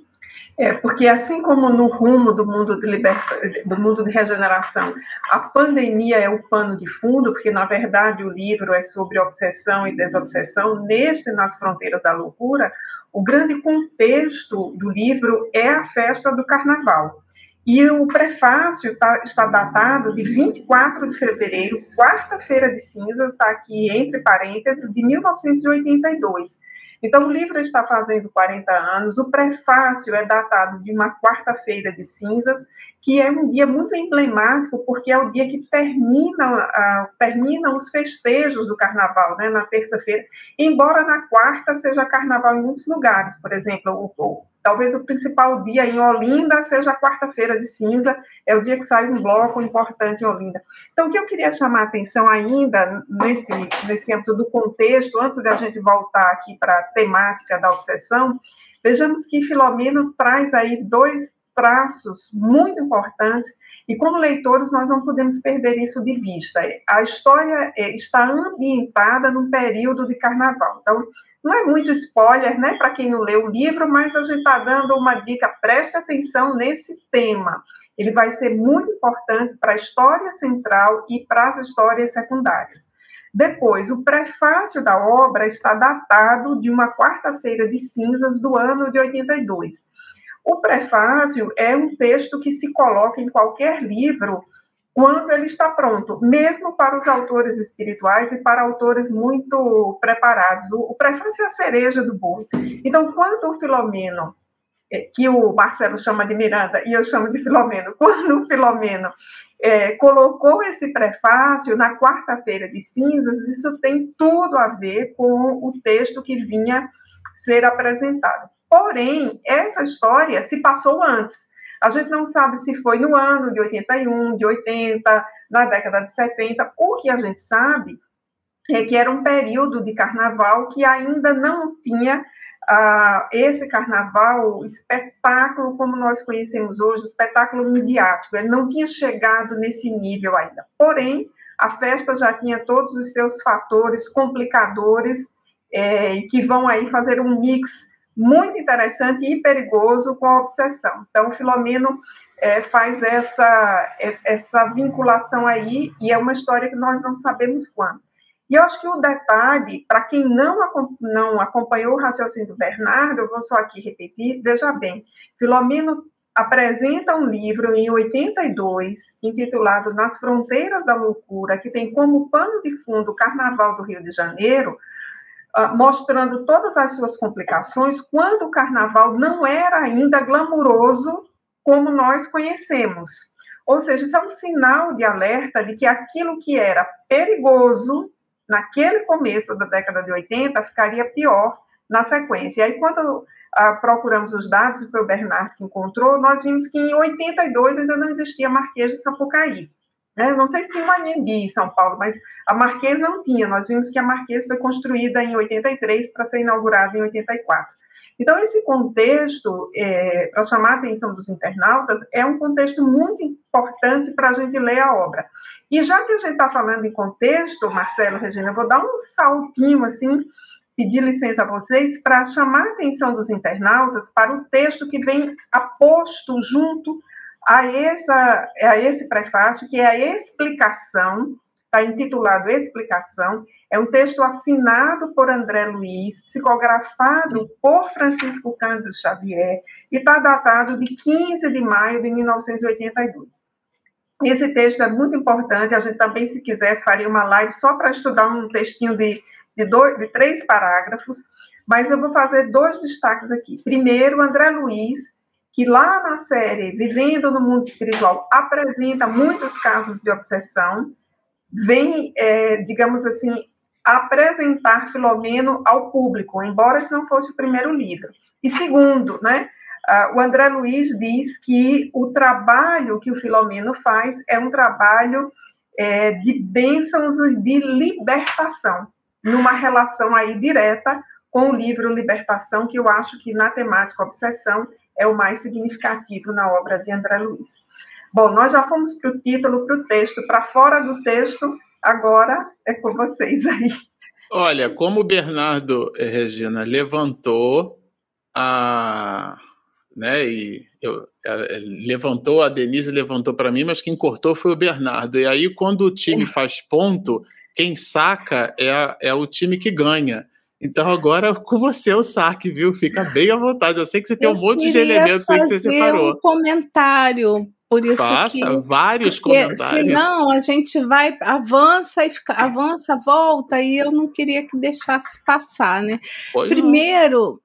É, porque assim como no rumo do mundo de liberta... do mundo de regeneração, a pandemia é o pano de fundo, porque na verdade o livro é sobre obsessão e desobsessão, neste Nas Fronteiras da Loucura, o grande contexto do livro é a festa do carnaval. E o prefácio tá, está datado de 24 de fevereiro, quarta-feira de cinzas, está aqui entre parênteses, de 1982. Então, o livro está fazendo 40 anos, o prefácio é datado de uma quarta-feira de cinzas, que é um dia muito emblemático, porque é o dia que termina, uh, terminam os festejos do carnaval, né, na terça-feira, embora na quarta seja carnaval em muitos lugares, por exemplo, o, o Talvez o principal dia em Olinda seja a quarta-feira de cinza, é o dia que sai um bloco importante em Olinda. Então, o que eu queria chamar a atenção ainda nesse, nesse âmbito do contexto, antes da gente voltar aqui para temática da obsessão, vejamos que Filomeno traz aí dois traços muito importantes e como leitores nós não podemos perder isso de vista. A história é, está ambientada num período de carnaval. Então, não é muito spoiler, né, para quem não leu o livro, mas a gente está dando uma dica, preste atenção nesse tema. Ele vai ser muito importante para a história central e para as histórias secundárias. Depois, o prefácio da obra está datado de uma quarta-feira de cinzas do ano de 82. O prefácio é um texto que se coloca em qualquer livro quando ele está pronto, mesmo para os autores espirituais e para autores muito preparados. O, prefácio é a cereja do bolo. Então, quando o Filomeno, que o Marcelo chama de Miranda e eu chamo de Filomeno, quando o Filomeno é, colocou esse prefácio na quarta-feira de cinzas, isso tem tudo a ver com o texto que vinha ser apresentado. Porém, essa história se passou antes. A gente não sabe se foi no ano de 81, de 80, na década de 70. O que a gente sabe é que era um período de carnaval que ainda não tinha uh, esse carnaval, espetáculo como nós conhecemos hoje, espetáculo midiático. Ele não tinha chegado nesse nível ainda. Porém, a festa já tinha todos os seus fatores complicadores é, que vão aí fazer um mix muito interessante e perigoso com a obsessão. Então, o Filomeno é, faz essa, é, essa vinculação aí, e é uma história que nós não sabemos quando. E eu acho que o detalhe, para quem não, não acompanhou o raciocínio do Bernardo, eu vou só aqui repetir, veja bem, Filomeno apresenta um livro em 82, intitulado Nas Fronteiras da Loucura, que tem como pano de fundo o Carnaval do Rio de Janeiro, uh, mostrando todas as suas complicações, quando o carnaval não era ainda glamuroso como nós conhecemos. Ou seja, isso é um sinal de alerta de que aquilo que era perigoso naquele começo da década de 80 ficaria pior na sequência. E aí, quando uh, procuramos os dados, foi o Bernardo que encontrou, nós vimos que em 82 ainda não existia Marquês de Sapucaí. Né? Não sei se tinha uma Anhembi em São Paulo, mas a Marquês não tinha. Nós vimos que a Marquês foi construída em 83 para ser inaugurada em 84. Então, esse contexto, é, para chamar a atenção dos internautas, é um contexto muito importante para a gente ler a obra. E já que a gente está falando em contexto, Marcelo, Regina, eu vou dar um saltinho assim, pedir licença a vocês, para chamar a atenção dos internautas para o texto que vem aposto junto a, essa, a esse prefácio, que é a explicação, está intitulado Explicação, é um texto assinado por André Luiz, psicografado por Francisco Cândido Xavier, e está datado de 15 de maio de 1982. Esse texto é muito importante, a gente também, se quisesse, faria uma live só para estudar um textinho de, de, dois, de três parágrafos, mas eu vou fazer dois destaques aqui. Primeiro, André Luiz, que lá na série Vivendo no Mundo Espiritual apresenta muitos casos de obsessão, vem, é, digamos assim, apresentar Filomeno ao público, embora esse não fosse o primeiro livro. E segundo, né, o André Luiz diz que o trabalho que o Filomeno faz é um trabalho é, de bênçãos e de libertação, numa relação aí direta com o livro Libertação, que eu acho que na temática obsessão é o mais significativo na obra de André Luiz. Bom, nós já fomos para o título, para o texto, para fora do texto, agora é com vocês aí. Olha, como o Bernardo, eh, Regina, levantou a né? E eu, levantou, a Denise levantou para mim, mas quem cortou foi o Bernardo. E aí, quando o time faz ponto, quem saca é, é o time que ganha. Então agora com você o saque, viu? Fica bem à vontade. Eu sei que você tem um monte de elementos aí que você separou. Um comentário. Por isso Faça que, vários comentários. Senão a gente vai, avança e fica, avança, volta, e eu não queria que deixasse passar, né? Pois Primeiro, não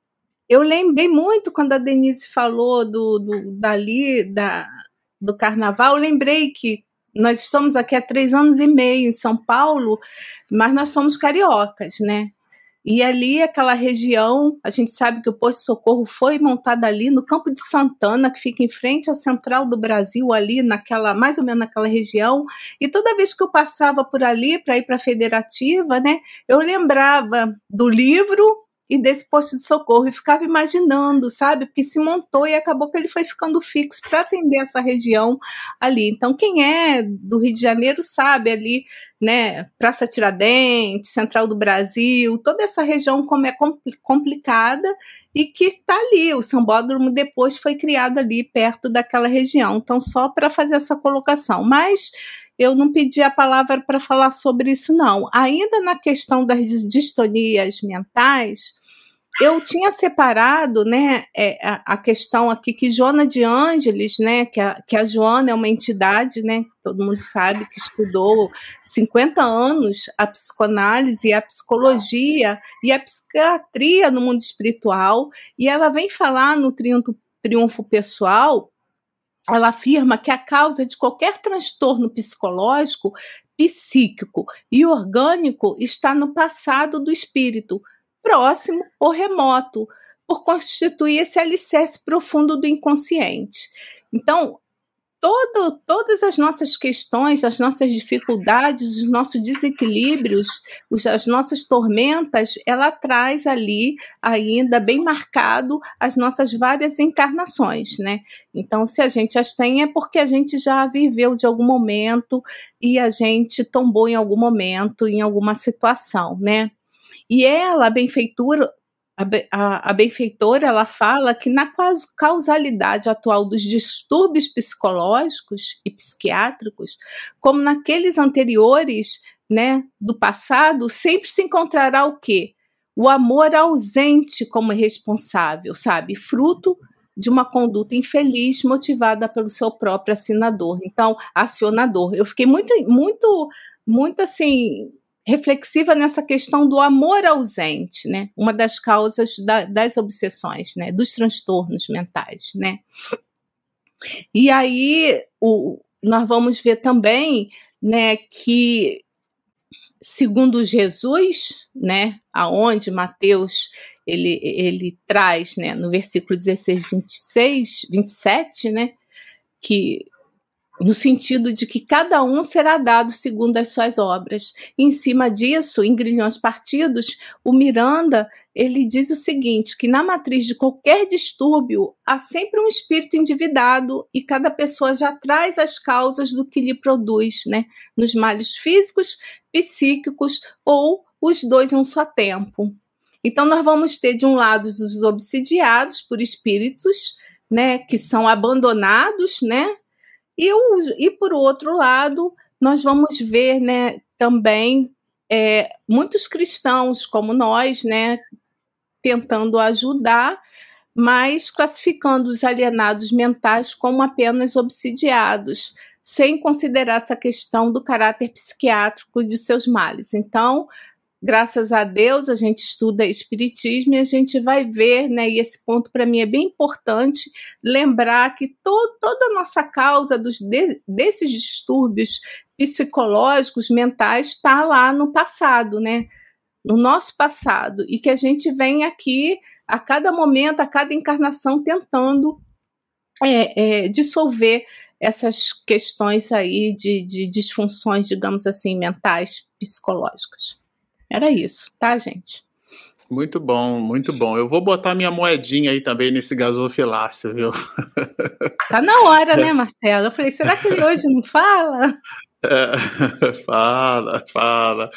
eu lembrei muito quando a Denise falou do, do dali, da, do carnaval, eu lembrei que nós estamos aqui há três anos e meio em São Paulo, mas nós somos cariocas, né? E ali, aquela região, a gente sabe que o posto de socorro foi montado ali no Campo de Santana, que fica em frente à Central do Brasil, ali naquela, mais ou menos naquela região. E toda vez que eu passava por ali para ir para a Federativa, né, eu lembrava do livro e desse posto de socorro e ficava imaginando, sabe? Porque se montou e acabou que ele foi ficando fixo para atender essa região ali. Então, quem é do Rio de Janeiro sabe ali, né? Praça Tiradentes, Central do Brasil, toda essa região como é complicada e que está ali. O Sambódromo depois foi criado ali perto daquela região. Então, só para fazer essa colocação. Mas eu não pedi a palavra para falar sobre isso, não. Ainda na questão das distonias mentais, eu tinha separado né, é, a, questão aqui que Joana de Ângeles, né, que a, que a Joana é uma entidade, né, todo mundo sabe que estudou 50 anos a psicoanálise, a psicologia e a psiquiatria no mundo espiritual, e ela vem falar no triunfo, triunfo pessoal ela afirma que a causa de qualquer transtorno psicológico, psíquico e orgânico está no passado do espírito, próximo ou remoto, por constituir esse alicerce profundo do inconsciente. Então, todo, todas as nossas questões, as nossas dificuldades, os nossos desequilíbrios, as nossas tormentas, ela traz ali ainda bem marcado as nossas várias encarnações, né? Então, se a gente as tem é porque a gente já viveu de algum momento e a gente tombou em algum momento, em alguma situação, né? E ela, a benfeitura, a, a, a benfeitora ela fala que na causalidade atual dos distúrbios psicológicos e psiquiátricos, como naqueles anteriores, né, do passado, sempre se encontrará o quê? O amor ausente como responsável, sabe? Fruto de uma conduta infeliz motivada pelo seu próprio assinador, então acionador. Eu fiquei muito, muito, muito assim reflexiva nessa questão do amor ausente, né? Uma das causas da, das obsessões, né? Dos transtornos mentais, né? E aí o, nós vamos ver também, né, que segundo Jesus, né, aonde Mateus ele, ele traz, né, no versículo 16, 26, 27, né, que no sentido de que cada um será dado segundo as suas obras. E em cima disso, em Grilhões Partidos, o Miranda ele diz o seguinte: que na matriz de qualquer distúrbio há sempre um espírito endividado e cada pessoa já traz as causas do que lhe produz, né? Nos males físicos, psíquicos ou os dois em um só tempo. Então, nós vamos ter de um lado os obsidiados por espíritos, né, que são abandonados, né, E, o, e por outro lado, nós vamos ver né, também é, muitos cristãos como nós, né, tentando ajudar, mas classificando os alienados mentais como apenas obsidiados, sem considerar essa questão do caráter psiquiátrico de seus males. Então, graças a Deus, a gente estuda Espiritismo e a gente vai ver, né? E esse ponto para mim é bem importante lembrar que to toda a nossa causa dos, de, desses distúrbios psicológicos, mentais, está lá no passado, né? No nosso passado. E que a gente vem aqui a cada momento, a cada encarnação, tentando é, é, dissolver essas questões aí de, de disfunções, digamos assim, mentais, psicológicas. Era isso, tá, gente? Muito bom, muito bom. Eu vou botar minha moedinha aí também nesse gasofilácio, viu? Tá na hora, né, [laughs] Marcelo? Eu falei, será que ele hoje não fala? É, [laughs] fala, fala.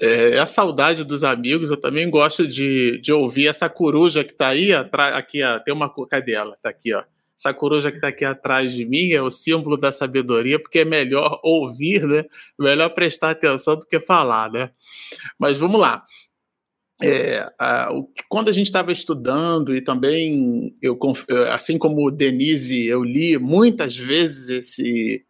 É, a saudade dos amigos, eu também gosto de, de ouvir essa coruja que tá aí, aqui, ó, tem uma, cadê ela? Tá aqui, ó. Essa coruja que está aqui atrás de mim é o símbolo da sabedoria, porque é melhor ouvir, né? Melhor prestar atenção do que falar, né? Mas vamos lá. É, a, o, quando a gente estava estudando e também eu assim como Denise eu li muitas vezes esse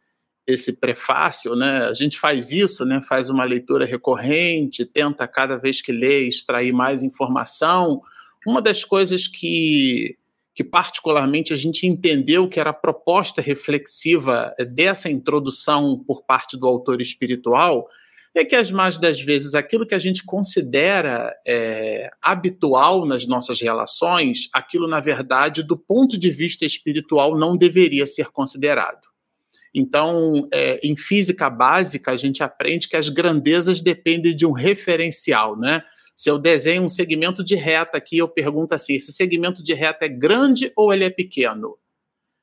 esse prefácio né a gente faz isso né faz uma leitura recorrente tenta cada vez que lê extrair mais informação uma das coisas que que particularmente a gente entendeu que era a proposta reflexiva dessa introdução por parte do autor espiritual, é que as mais das vezes aquilo que a gente considera é, habitual nas nossas relações, aquilo na verdade do ponto de vista espiritual não deveria ser considerado. Então, é, em física básica, a gente aprende que as grandezas dependem de um referencial, né? Se eu desenho um segmento de reta aqui, eu pergunto assim: esse segmento de reta é grande ou ele é pequeno?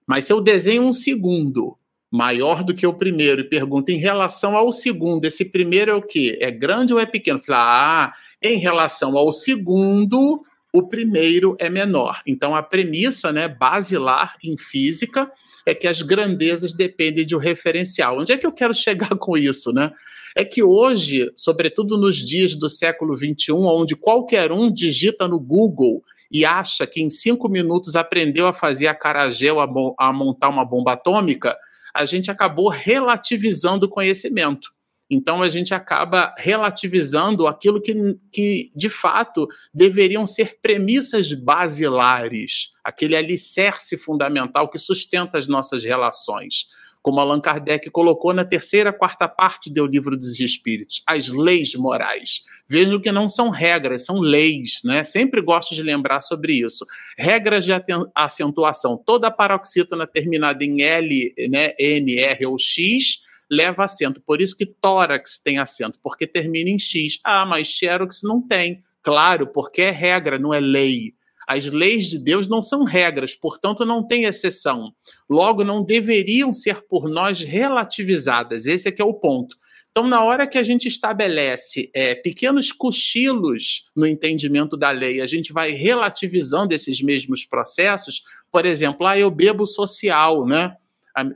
Mas se eu desenho um segundo maior do que o primeiro e pergunto em relação ao segundo, esse primeiro é o quê? É grande ou é pequeno? Fala, ah, em relação ao segundo, o primeiro é menor. Então a premissa, né, basilar em física é que as grandezas dependem de um referencial. Onde é que eu quero chegar [laughs] com isso, né? É que hoje, sobretudo nos dias do século XXI, onde qualquer um digita no Google e acha que em cinco minutos aprendeu a fazer a caragel, a, a montar uma bomba atômica, a gente acabou relativizando o conhecimento. Então a gente acaba relativizando aquilo que, que de fato deveriam ser premissas basilares, aquele alicerce fundamental que sustenta as nossas relações. Como Allan Kardec colocou na terceira, quarta parte do Livro dos Espíritos, as leis morais. Vejam que não são regras, são leis, né? Sempre gosto de lembrar sobre isso. Regras de acentuação. Toda paroxítona terminada em L, né, N, R ou X leva acento. Por isso que tórax tem acento, porque termina em X. Ah, mas xerox não tem. Claro, porque é regra, não é lei. As leis de Deus não são regras, portanto, não tem exceção. Logo, não deveriam ser por nós relativizadas. Esse é que é o ponto. Então, na hora que a gente estabelece é, pequenos cochilos no entendimento da lei, a gente vai relativizando esses mesmos processos. Por exemplo, ah, eu bebo social, né?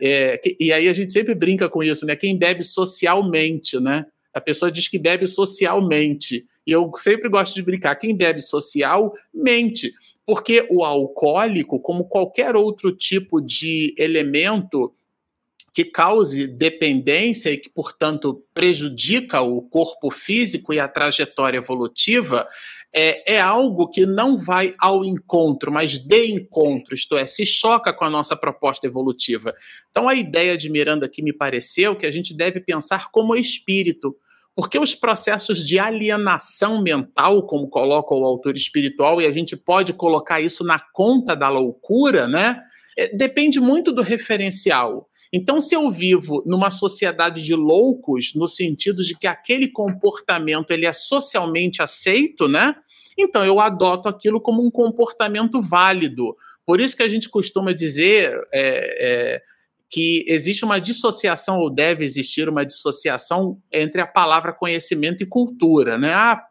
É, e aí a gente sempre brinca com isso, né? Quem bebe socialmente, né? A pessoa diz que bebe socialmente. E eu sempre gosto de brincar: quem bebe social, mente. Porque o alcoólico, como qualquer outro tipo de elemento que cause dependência e que, portanto, prejudica o corpo físico e a trajetória evolutiva, é, é algo que não vai ao encontro, mas de encontro, isto é, se choca com a nossa proposta evolutiva. Então, a ideia de Miranda que me pareceu que a gente deve pensar como espírito, porque os processos de alienação mental, como coloca o autor espiritual, e a gente pode colocar isso na conta da loucura, né? É, depende muito do referencial. Então, se eu vivo numa sociedade de loucos, no sentido de que aquele comportamento ele é socialmente aceito, né? Então eu adoto aquilo como um comportamento válido. Por isso que a gente costuma dizer é, é, que existe uma dissociação, ou deve existir uma dissociação entre a palavra conhecimento e cultura. Né? Ah,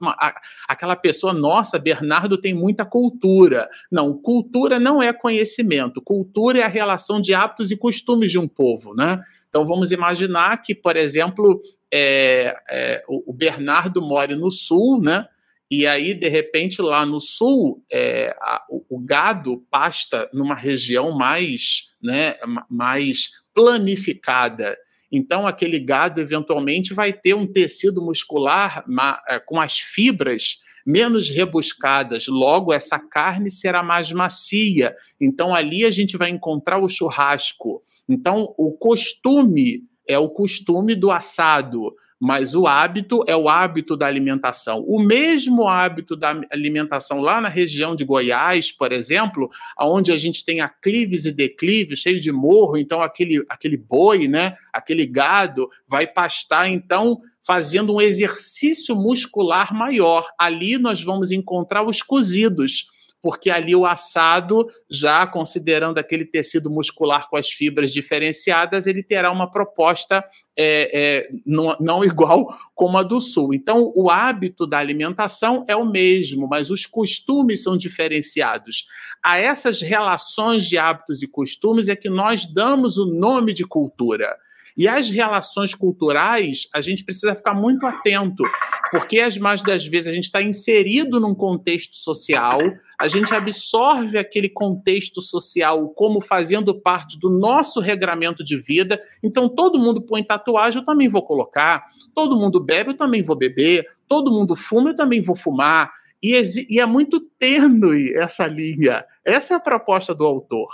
aquela pessoa, nossa, Bernardo tem muita cultura. Não, cultura não é conhecimento. Cultura é a relação de hábitos e costumes de um povo. Né? Então vamos imaginar que, por exemplo, é, é, o Bernardo mora no sul, né? E aí, de repente, lá no sul, é, a, o, gado pasta numa região mais, né, mais planificada. Então, aquele gado eventualmente vai ter um tecido muscular é, com as fibras menos rebuscadas, logo essa carne será mais macia. Então, ali a gente vai encontrar o churrasco. Então, o costume é o costume do assado mas o hábito é o hábito da alimentação. O mesmo hábito da alimentação lá na região de Goiás, por exemplo, onde a gente tem aclives e declives, cheio de morro, então aquele, aquele boi, né, aquele gado vai pastar, então, fazendo um exercício muscular maior. Ali nós vamos encontrar os cozidos porque ali o assado, já considerando aquele tecido muscular com as fibras diferenciadas, ele terá uma proposta é, é, não, não [laughs] igual como a do sul. Então, o hábito da alimentação é o mesmo, mas os costumes são diferenciados. A essas relações de hábitos e costumes é que nós damos o nome de cultura. E as relações culturais, a gente precisa ficar muito atento, porque as mais das vezes a gente está inserido num contexto social, a gente absorve aquele contexto social como fazendo parte do nosso regramento de vida. Então, todo mundo põe tatuagem, eu também vou colocar. Todo mundo bebe, eu também vou beber. Todo mundo fuma, eu também vou fumar. E, é muito tênue essa linha. Essa é a proposta do autor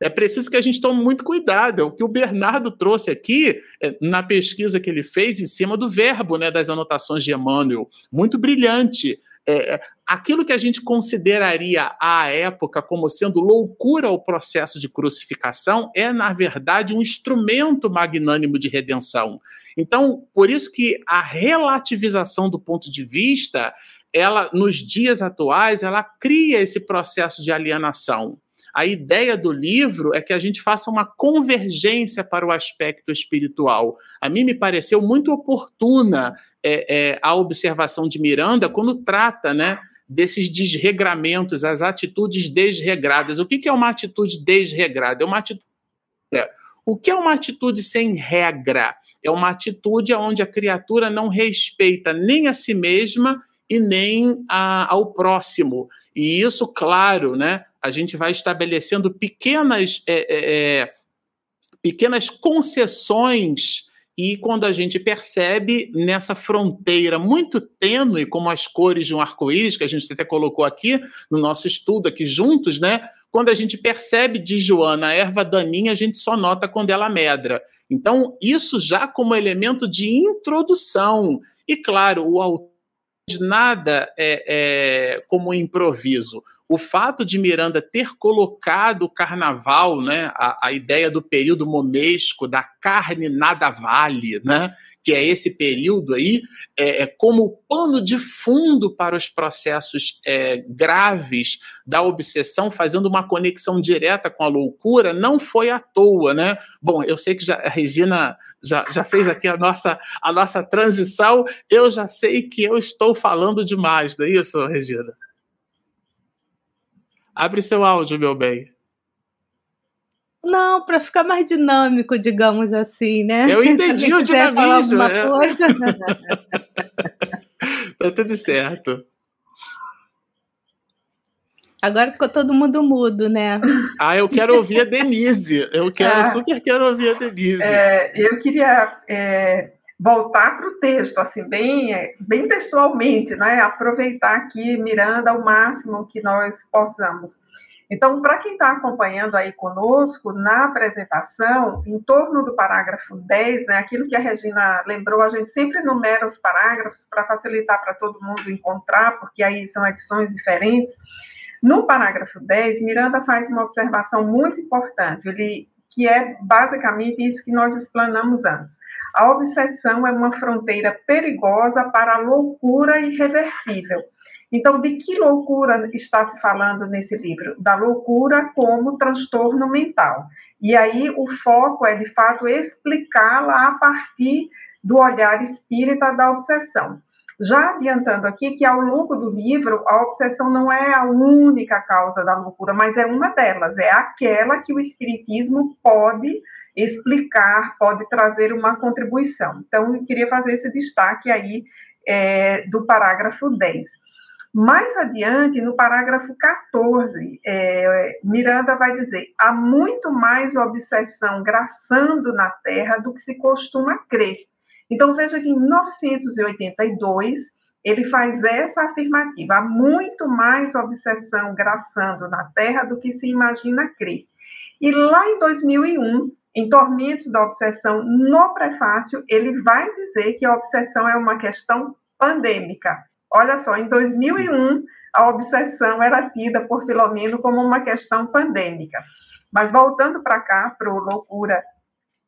é preciso que a gente tome muito cuidado. É o que o Bernardo trouxe aqui é, na pesquisa que ele fez em cima do verbo, né, das anotações de Emmanuel. Muito brilhante. É, é, aquilo que a gente consideraria à época como sendo loucura o processo de crucificação é, na verdade, um instrumento magnânimo de redenção. Então, por isso que a relativização do ponto de vista, ela, nos dias atuais, ela cria esse processo de alienação. A ideia do livro é que a gente faça uma convergência para o aspecto espiritual. A mim me pareceu muito oportuna é, é, a observação de Miranda quando trata, né? desses desregramentos, as atitudes desregradas. O que é uma atitude desregrada? É uma atitude. O que é uma atitude sem regra? É uma atitude onde a criatura não respeita nem a si mesma e nem a, ao próximo. E isso, claro, né, a gente vai estabelecendo pequenas, é, é, é, pequenas concessões e quando a gente percebe nessa fronteira muito tênue, como as cores de um arco-íris, que a gente até colocou aqui no nosso estudo aqui juntos, né? Quando a gente percebe de Joana a erva daninha, a gente só nota quando ela medra. Então, isso já como elemento de introdução. E claro, o autor de nada é, é como improviso o fato de Miranda ter colocado o carnaval, né, a, a, ideia do período momesco, da carne nada vale, né, que é esse período aí, é, é como pano de fundo para os processos é, graves da obsessão, fazendo uma conexão direta com a loucura, não foi à toa, né? Bom, eu sei que já, a Regina já, já fez aqui a nossa, a nossa transição, eu já sei que eu estou falando demais, não é isso, Regina? Abre seu áudio, meu bem. Não, para ficar mais dinâmico, digamos assim, né? Eu [laughs] entendi o dinamismo. É. Coisa... [laughs] tá tudo certo. Agora ficou todo mundo mudo, né? Ah, eu quero ouvir a Denise. Eu quero, ah, super quero ouvir a Denise. É, eu queria é, voltar para o texto, assim, bem, bem textualmente, né? Aproveitar aqui Miranda ao máximo que nós possamos. Então, para quem está acompanhando aí conosco, na apresentação, em torno do parágrafo 10, né, aquilo que a Regina lembrou, a gente sempre numera os parágrafos para facilitar para todo mundo encontrar, porque aí são edições diferentes. No parágrafo 10, Miranda faz uma observação muito importante, ele, que é basicamente isso que nós explanamos antes. A obsessão é uma fronteira perigosa para a loucura irreversível. Então, de que loucura está se falando nesse livro? Da loucura como transtorno mental. E aí o foco é, de fato, explicá-la a partir do olhar espírita da obsessão. Já adiantando aqui que ao longo do livro, a obsessão não é a única causa da loucura, mas é uma delas, é aquela que o espiritismo pode explicar, pode trazer uma contribuição. Então, eu queria fazer esse destaque aí é, do parágrafo 10. Mais adiante, no parágrafo 14, é, Miranda vai dizer: há muito mais obsessão graçando na terra do que se costuma crer. Então, veja que em 1982, ele faz essa afirmativa: há muito mais obsessão graçando na terra do que se imagina crer. E lá em 2001, em Tormentos da Obsessão, no prefácio, ele vai dizer que a obsessão é uma questão pandêmica. Olha só, em 2001, a obsessão era tida por Filomeno como uma questão pandêmica. Mas voltando para cá, para o loucura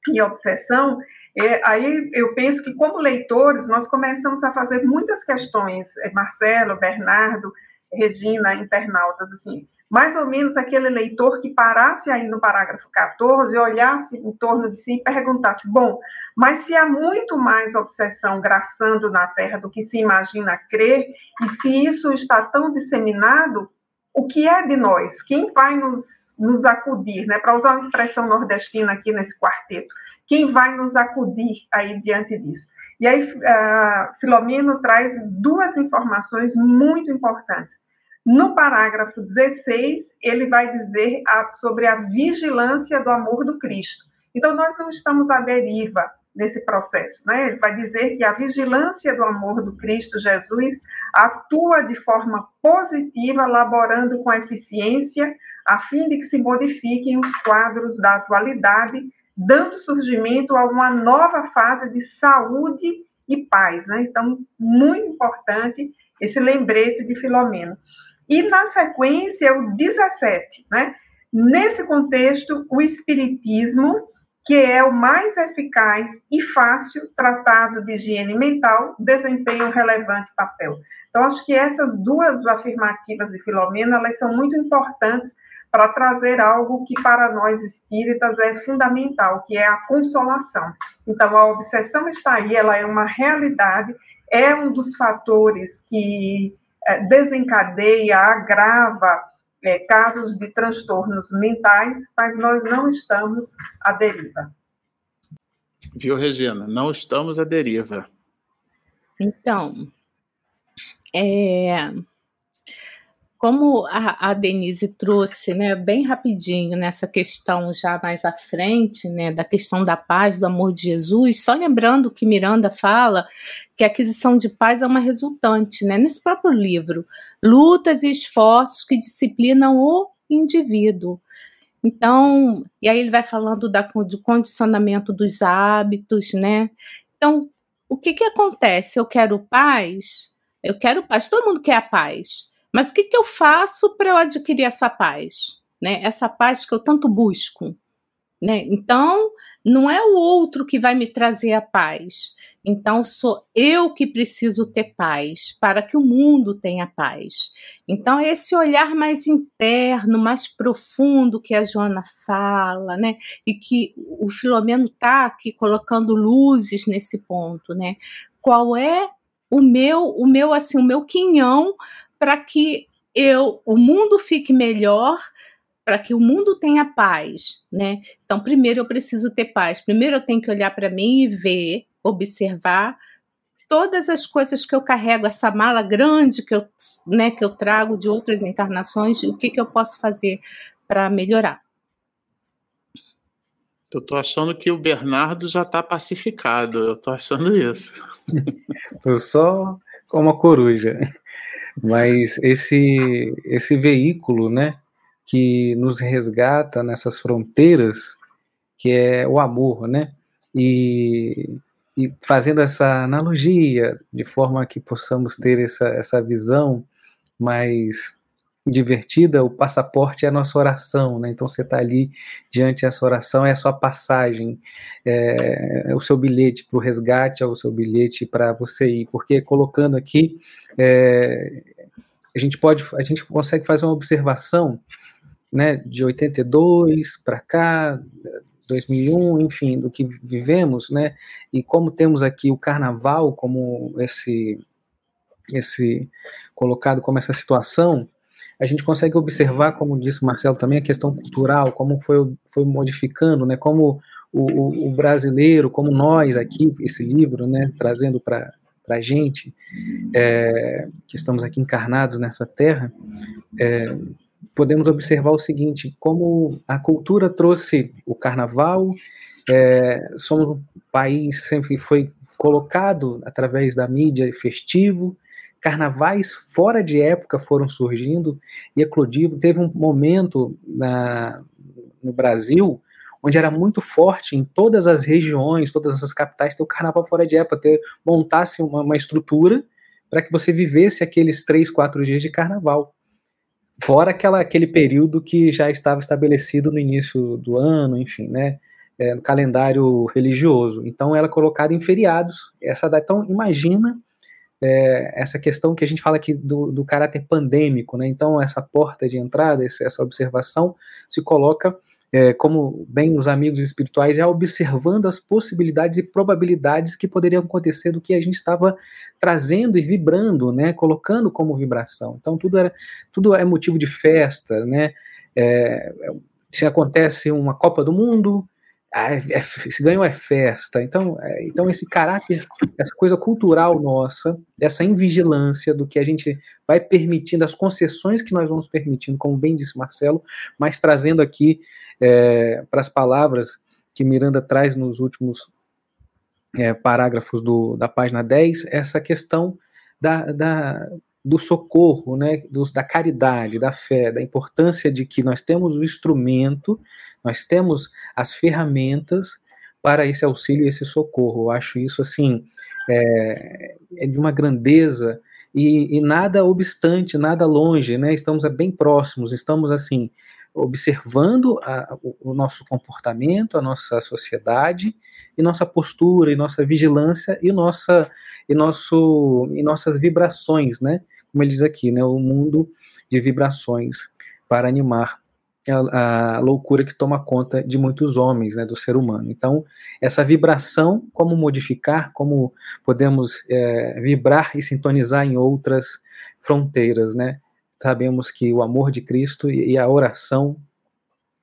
e obsessão, é, aí eu penso que, como leitores, nós começamos a fazer muitas questões, é, Marcelo, Bernardo, Regina, internautas, assim, mais ou menos aquele leitor que parasse aí no parágrafo 14 e olhasse em torno de si e perguntasse: bom, mas se há muito mais obsessão graçando na Terra do que se imagina crer, e se isso está tão disseminado, o que é de nós? Quem vai nos, nos acudir, né? Para usar uma expressão nordestina aqui nesse quarteto, quem vai nos acudir aí diante disso? E aí, uh, Filomeno traz duas informações muito importantes. No parágrafo 16, ele vai dizer a, sobre a vigilância do amor do Cristo. Então, nós não estamos à deriva nesse processo, né? Ele vai dizer que a vigilância do amor do Cristo Jesus atua de forma positiva, laborando com eficiência, a fim de que se modifiquem os quadros da atualidade, dando surgimento a uma nova fase de saúde e paz, né? Então, muito importante esse lembrete de Filomeno. E, na sequência, o 17, né? Nesse contexto, o Espiritismo, que é o mais eficaz e fácil tratado de higiene mental, desempenha um relevante papel. Então, acho que essas duas afirmativas de Filomena, elas são muito importantes para trazer algo que para nós espíritas é fundamental, que é a consolação. Então, a obsessão está aí, ela é uma realidade, é um dos fatores que desencadeia, agrava é, casos de transtornos mentais, mas nós não estamos à deriva. Viu, Regina? Não estamos à deriva. Então, é, como a, a, Denise trouxe, né, bem rapidinho nessa questão já mais à frente, né, da questão da paz, do amor de Jesus, só lembrando que Miranda fala que a aquisição de paz é uma resultante, né, nesse próprio livro, lutas e esforços que disciplinam o indivíduo. Então, e aí ele vai falando da, do condicionamento dos hábitos, né? Então, o que que acontece? Eu quero paz, eu quero paz, todo mundo quer a paz. Mas o que, que eu faço para eu adquirir essa paz? Né? Essa paz que eu tanto busco. Né? Então, não é o outro que vai me trazer a paz. Então, sou eu que preciso ter paz para que o mundo tenha paz. Então, é esse olhar mais interno, mais profundo que a Joana fala, né? E que o Filomeno está aqui colocando luzes nesse ponto, né? Qual é o meu, o meu assim, o meu quinhão para que eu, o mundo fique melhor, para que o mundo tenha paz, né? Então, primeiro eu preciso ter paz. Primeiro eu tenho que olhar para mim e ver, observar todas as coisas que eu carrego, essa mala grande que eu, né, que eu trago de outras encarnações, o que, que eu posso fazer para melhorar. Eu tô achando que o Bernardo já está pacificado. Eu tô achando isso. [laughs] tô só como uma coruja. Mas esse, esse veículo, né, que nos resgata nessas fronteiras, que é o amor, né? E, e fazendo essa analogia, de forma que possamos ter essa, essa visão mais divertida, o passaporte é a nossa oração, né? Então você está ali diante dessa oração, é a sua passagem, é, é o seu bilhete para o resgate, é o seu bilhete para você ir, porque colocando aqui, é, a gente pode, a gente consegue fazer uma observação, né, de 82 para cá, 2001, enfim, do que vivemos, né, e como temos aqui o carnaval como esse, esse colocado como essa situação, a gente consegue observar, como disse o Marcelo também, a questão cultural, como foi, foi modificando, né, como o, o brasileiro, como nós aqui, esse livro, né, trazendo para a gente, é, que estamos aqui encarnados nessa terra, é, podemos observar o seguinte: como a cultura trouxe o carnaval, é, somos um país sempre foi colocado através da mídia festivo, carnavais fora de época foram surgindo e eclodindo. Teve um momento na, no Brasil onde era muito forte em todas as regiões, todas as capitais, ter o carnaval fora de época, ter, montasse uma, uma estrutura para que você vivesse aqueles três, quatro dias de carnaval. Fora aquela, aquele período que já estava estabelecido no início do ano, enfim, né? É, no calendário religioso. Então, ela é colocada em feriados. Essa data. Então, imagina é, essa questão que a gente fala aqui do, do caráter pandêmico, né? Então, essa porta de entrada, essa observação se coloca é, como bem os amigos espirituais, já observando as possibilidades e probabilidades que poderiam acontecer do que a gente estava trazendo e vibrando, né, colocando como vibração. Então tudo era, tudo é motivo de festa, né? É, se acontece uma Copa do Mundo, ah, é, é, esse ganho é festa. Então, é, então esse caráter, essa coisa cultural nossa, essa invigilância do que a gente vai permitindo, as concessões que nós vamos permitindo, como bem disse Marcelo, mas trazendo aqui é, para as palavras que Miranda traz nos últimos é, parágrafos do, da página 10, essa questão da, da, do socorro, né, dos, da caridade, da fé, da importância de que nós temos o instrumento nós temos as ferramentas para esse auxílio e esse socorro. Eu acho isso assim é, é de uma grandeza e, e, nada obstante, nada longe, né? Estamos bem próximos, estamos assim observando a, o, o, nosso comportamento, a nossa sociedade e nossa postura, e nossa vigilância e nossa e nosso e nossas vibrações, né? Como ele diz aqui, né? O mundo de vibrações para animar a, a, loucura que toma conta de muitos homens, né, do ser humano. Então, essa vibração, como modificar, como podemos é, vibrar e sintonizar em outras fronteiras, né? Sabemos que o amor de Cristo e, e a oração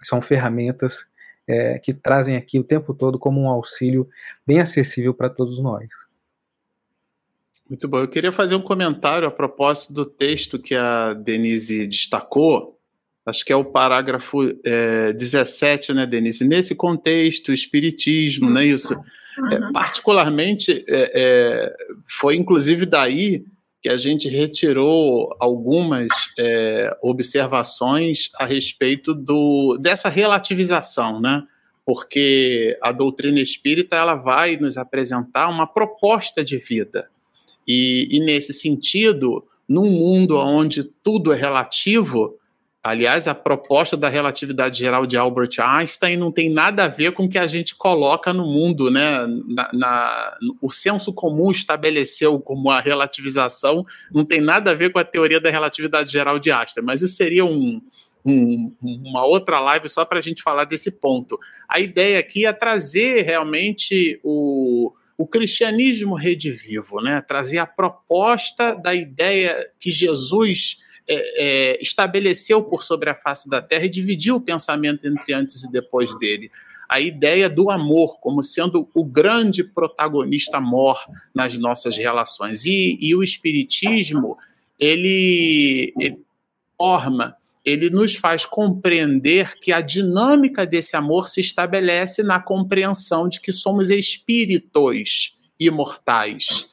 são ferramentas é, que trazem aqui o tempo todo como um auxílio bem acessível para todos nós. Muito bom. Eu queria fazer um comentário a propósito do texto que a Denise destacou, acho que é o parágrafo é, 17, né, Denise? Nesse contexto, espiritismo, não é isso? É, particularmente, é, é, foi inclusive daí que a gente retirou algumas é, observações a respeito do, dessa relativização, né? Porque a doutrina espírita ela vai nos apresentar uma proposta de vida. E, e nesse sentido, num mundo onde tudo é relativo, Aliás, a proposta da relatividade geral de Albert Einstein não tem nada a ver com o que a gente coloca no mundo, né? Na, na, o senso comum estabeleceu como a relativização, não tem nada a ver com a teoria da relatividade geral de Einstein, mas isso seria um, um, uma outra live só para a gente falar desse ponto. A ideia aqui é trazer realmente o, o cristianismo redivivo, né? trazer a proposta da ideia que Jesus é, é, estabeleceu por sobre a face da terra e dividiu o pensamento entre antes e depois dele. A ideia do amor como sendo o grande protagonista mor nas nossas relações. E, e o Espiritismo, ele, ele forma, ele nos faz compreender que a dinâmica desse amor se estabelece na compreensão de que somos espíritos imortais.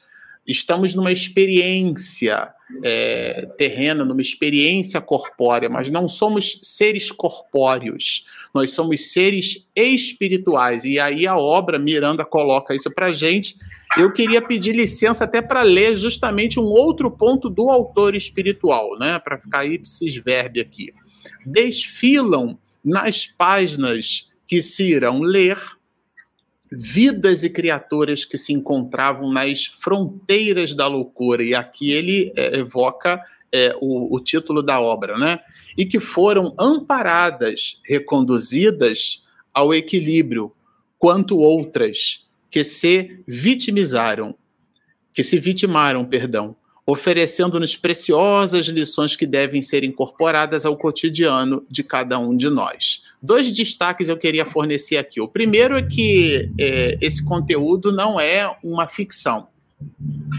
Estamos numa experiência é, terrena, numa experiência corpórea, mas não somos seres corpóreos, nós somos seres espirituais. E aí a obra Miranda coloca isso para gente. Eu queria pedir licença até para ler justamente um outro ponto do autor espiritual, né? Para ficar ipsis verbi aqui. Desfilam nas páginas que se irão ler vidas e criaturas que se encontravam nas fronteiras da loucura. E aqui ele é, evoca é, o, o título da obra, né? E que foram amparadas, reconduzidas ao equilíbrio, quanto outras que se vitimizaram, que se vitimaram, perdão, oferecendo-nos preciosas lições que devem ser incorporadas ao cotidiano de cada um de nós. Dois destaques eu queria fornecer aqui. O primeiro é que é, esse conteúdo não é uma ficção.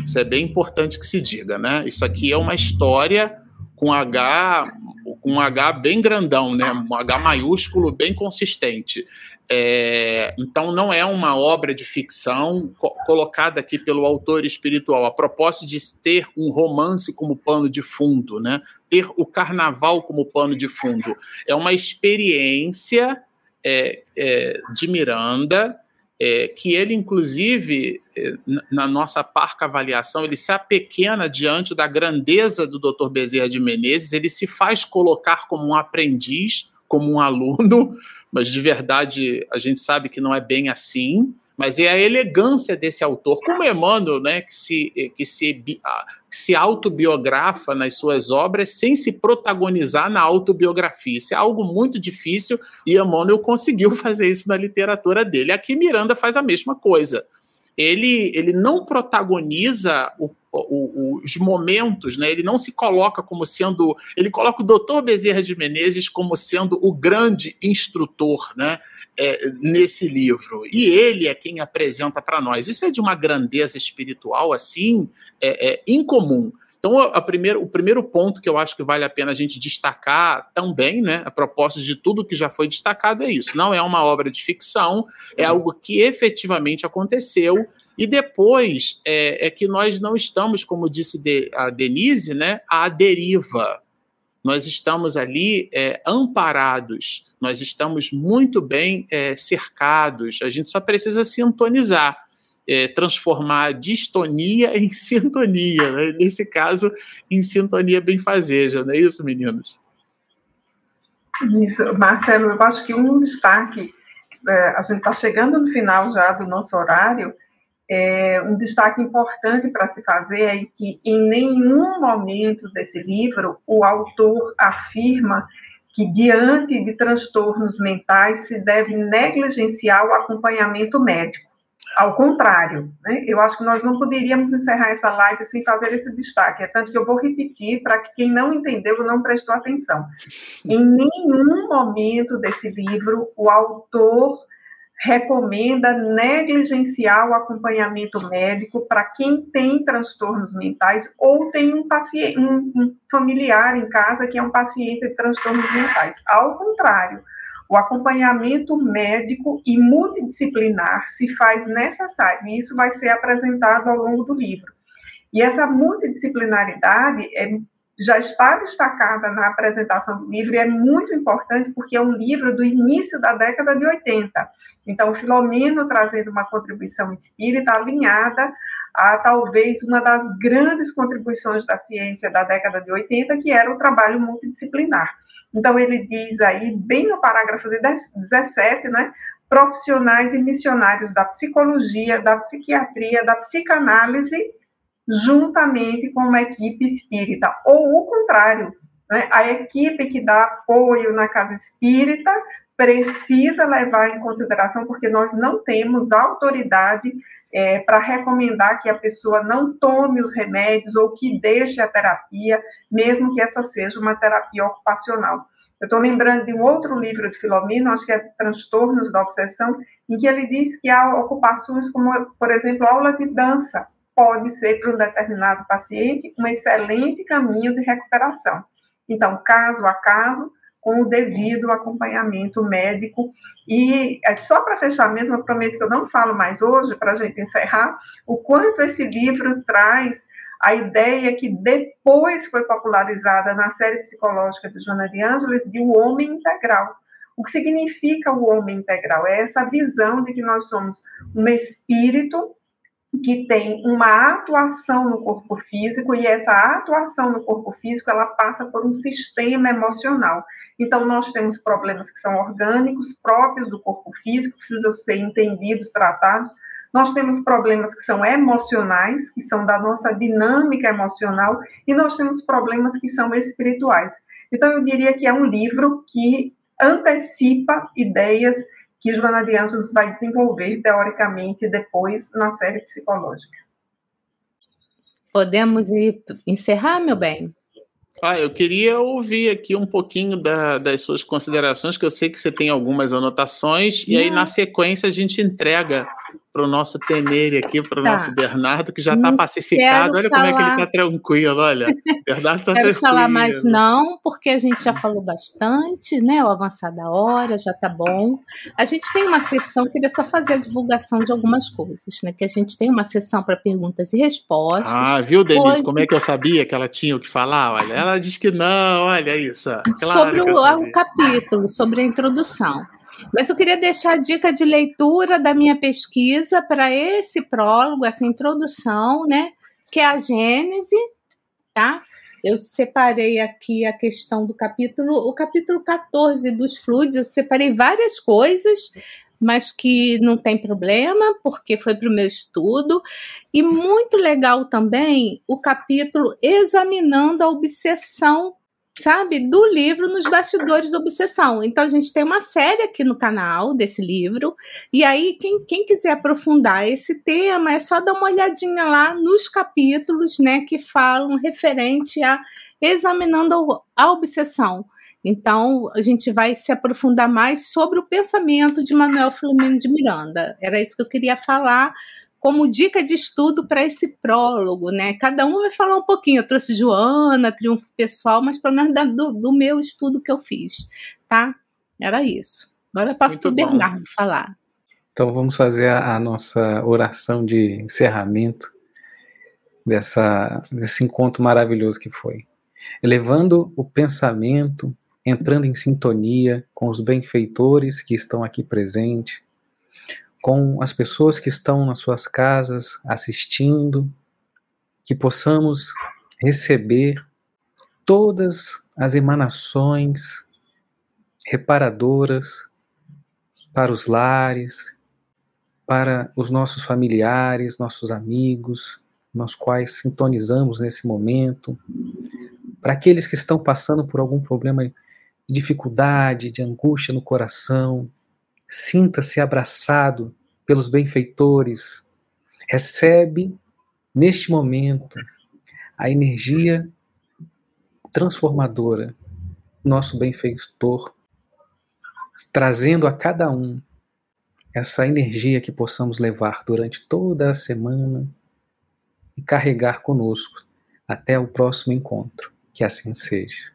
Isso é bem importante que se diga, né? Isso aqui é uma história com H, com um H bem grandão, né? Um H maiúsculo bem consistente. É, então, não é uma obra de ficção co colocada aqui pelo autor espiritual, a propósito de ter um romance como pano de fundo, né? ter o carnaval como pano de fundo. É uma experiência é, é, de Miranda, é, que ele, inclusive, é, na nossa parca avaliação, ele se apequena diante da grandeza do Dr. Bezerra de Menezes, ele se faz colocar como um aprendiz, como um aluno, [laughs] mas de verdade a gente sabe que não é bem assim. Mas é a elegância desse autor, como Emmanuel, né, que se, que se, que se autobiografa nas suas obras sem se protagonizar na autobiografia. Isso é algo muito difícil e Emmanuel conseguiu [laughs] fazer isso na literatura dele. Aqui Miranda faz a mesma coisa. Ele, ele não protagoniza o os momentos, né? Ele não se coloca como sendo, ele coloca o Dr. Bezerra de Menezes como sendo o grande instrutor, né? É, nesse livro. E ele é quem apresenta para nós. Isso é de uma grandeza espiritual assim, é, é incomum. Então, a, a primeiro, o primeiro ponto que eu acho que vale a pena a gente destacar também, né, a propósito de tudo que já foi destacado, é isso. Não é uma obra de ficção, é algo que efetivamente aconteceu. E depois é, é que nós não estamos, como disse de, a Denise, né, à deriva. Nós estamos ali é, amparados, nós estamos muito bem é, cercados, a gente só precisa sintonizar é, transformar distonia em sintonia, né? nesse caso, em sintonia benfazeja, não é isso, meninos? Isso, Marcelo, eu acho que um destaque, é, a gente está chegando no final já do nosso horário, é, um destaque importante para se fazer é que em nenhum momento desse livro o autor afirma que diante de transtornos mentais se deve negligenciar o acompanhamento médico. Ao contrário, né? eu acho que nós não poderíamos encerrar essa live sem fazer esse destaque. É tanto que eu vou repetir para que quem não entendeu não prestou atenção. Em nenhum momento desse livro o autor recomenda negligenciar o acompanhamento médico para quem tem transtornos mentais ou tem um, paciente, um, um familiar em casa que é um paciente de transtornos mentais. Ao contrário, o acompanhamento médico e multidisciplinar se faz necessário, e isso vai ser apresentado ao longo do livro. E essa multidisciplinaridade é, já está destacada na apresentação do livro e é muito importante porque é um livro do início da década de 80. Então, Filomeno trazendo uma contribuição espírita alinhada a talvez uma das grandes contribuições da ciência da década de 80, que era o trabalho multidisciplinar. Então, ele diz aí, bem no parágrafo 17, né? Profissionais e missionários da psicologia, da psiquiatria, da psicanálise, juntamente com uma equipe espírita. Ou o contrário, né? a equipe que dá apoio na casa espírita precisa levar em consideração, porque nós não temos autoridade é, para recomendar que a pessoa não tome os remédios ou que deixe a terapia, mesmo que essa seja uma terapia ocupacional. Eu estou lembrando de um outro livro de Filomeno, acho que é Transtornos da Obsessão, em que ele diz que há ocupações como, por exemplo, aula de dança, pode ser para um determinado paciente um excelente caminho de recuperação. Então, caso a caso, com o devido acompanhamento médico. E é só para fechar mesmo, eu prometo que eu não falo mais hoje, para a gente encerrar, o quanto esse livro traz a ideia que depois foi popularizada na série psicológica de Joana de Ângeles de um homem integral. O que significa o homem integral? É essa visão de que nós somos um espírito que tem uma atuação no corpo físico e essa atuação no corpo físico ela passa por um sistema emocional. Então nós temos problemas que são orgânicos próprios do corpo físico, precisam ser entendidos, tratados, nós temos problemas que são emocionais, que são da nossa dinâmica emocional, e nós temos problemas que são espirituais. Então, eu diria que é um livro que antecipa ideias que Joana de Ângeles vai desenvolver teoricamente depois na série psicológica. Podemos ir encerrar, meu bem? Ah, eu queria ouvir aqui um pouquinho da, das suas considerações, que eu sei que você tem algumas anotações, e aí na sequência a gente entrega para o nosso Tenere aqui, para o tá. nosso Bernardo, que já está pacificado. Olha falar... como é que ele está tranquilo, olha. [laughs] Bernardo está tranquilo. Quero falar mais não, porque a gente já falou bastante, né? O avançar da hora já está bom. A gente tem uma sessão, queria só fazer a divulgação de algumas coisas, né? Que a gente tem uma sessão para perguntas e respostas. Ah, viu, Denise? Hoje... Como é que eu sabia que ela tinha o que falar? Olha, ela diz que não, olha isso. Claro sobre o, o capítulo, sobre a introdução. Mas eu queria deixar a dica de leitura da minha pesquisa para esse prólogo, essa introdução, né? Que é a Gênese, tá? Eu separei aqui a questão do capítulo, o capítulo 14 dos fluidos, eu separei várias coisas, mas que não tem problema, porque foi para o meu estudo. E muito legal também o capítulo examinando a obsessão sabe, do livro nos bastidores da obsessão. Então a gente tem uma série aqui no canal desse livro. E aí, quem, quem quiser aprofundar esse tema, é só dar uma olhadinha lá nos capítulos, né, que falam referente a examinando a obsessão. Então, a gente vai se aprofundar mais sobre o pensamento de Manuel Filomeno de Miranda. Era isso que eu queria falar como dica de estudo para esse prólogo, né? Cada um vai falar um pouquinho. Eu trouxe Joana, Triunfo Pessoal, mas pelo menos do, do meu estudo que eu fiz, tá? Era isso. Agora eu passo para o Bernardo falar. Então vamos fazer a, a, nossa oração de encerramento dessa, desse encontro maravilhoso que foi. Elevando o pensamento, entrando em sintonia com os benfeitores que estão aqui presentes, com as pessoas que estão nas suas casas assistindo, que possamos receber todas as emanações reparadoras para os lares, para os nossos familiares, nossos amigos, nos quais sintonizamos nesse momento, para aqueles que estão passando por algum problema de dificuldade, de angústia no coração, Sinta-se abraçado pelos benfeitores. Recebe, neste momento, a energia transformadora, nosso benfeitor, trazendo a cada um essa energia que possamos levar durante toda a semana e carregar conosco até o próximo encontro. Que assim seja.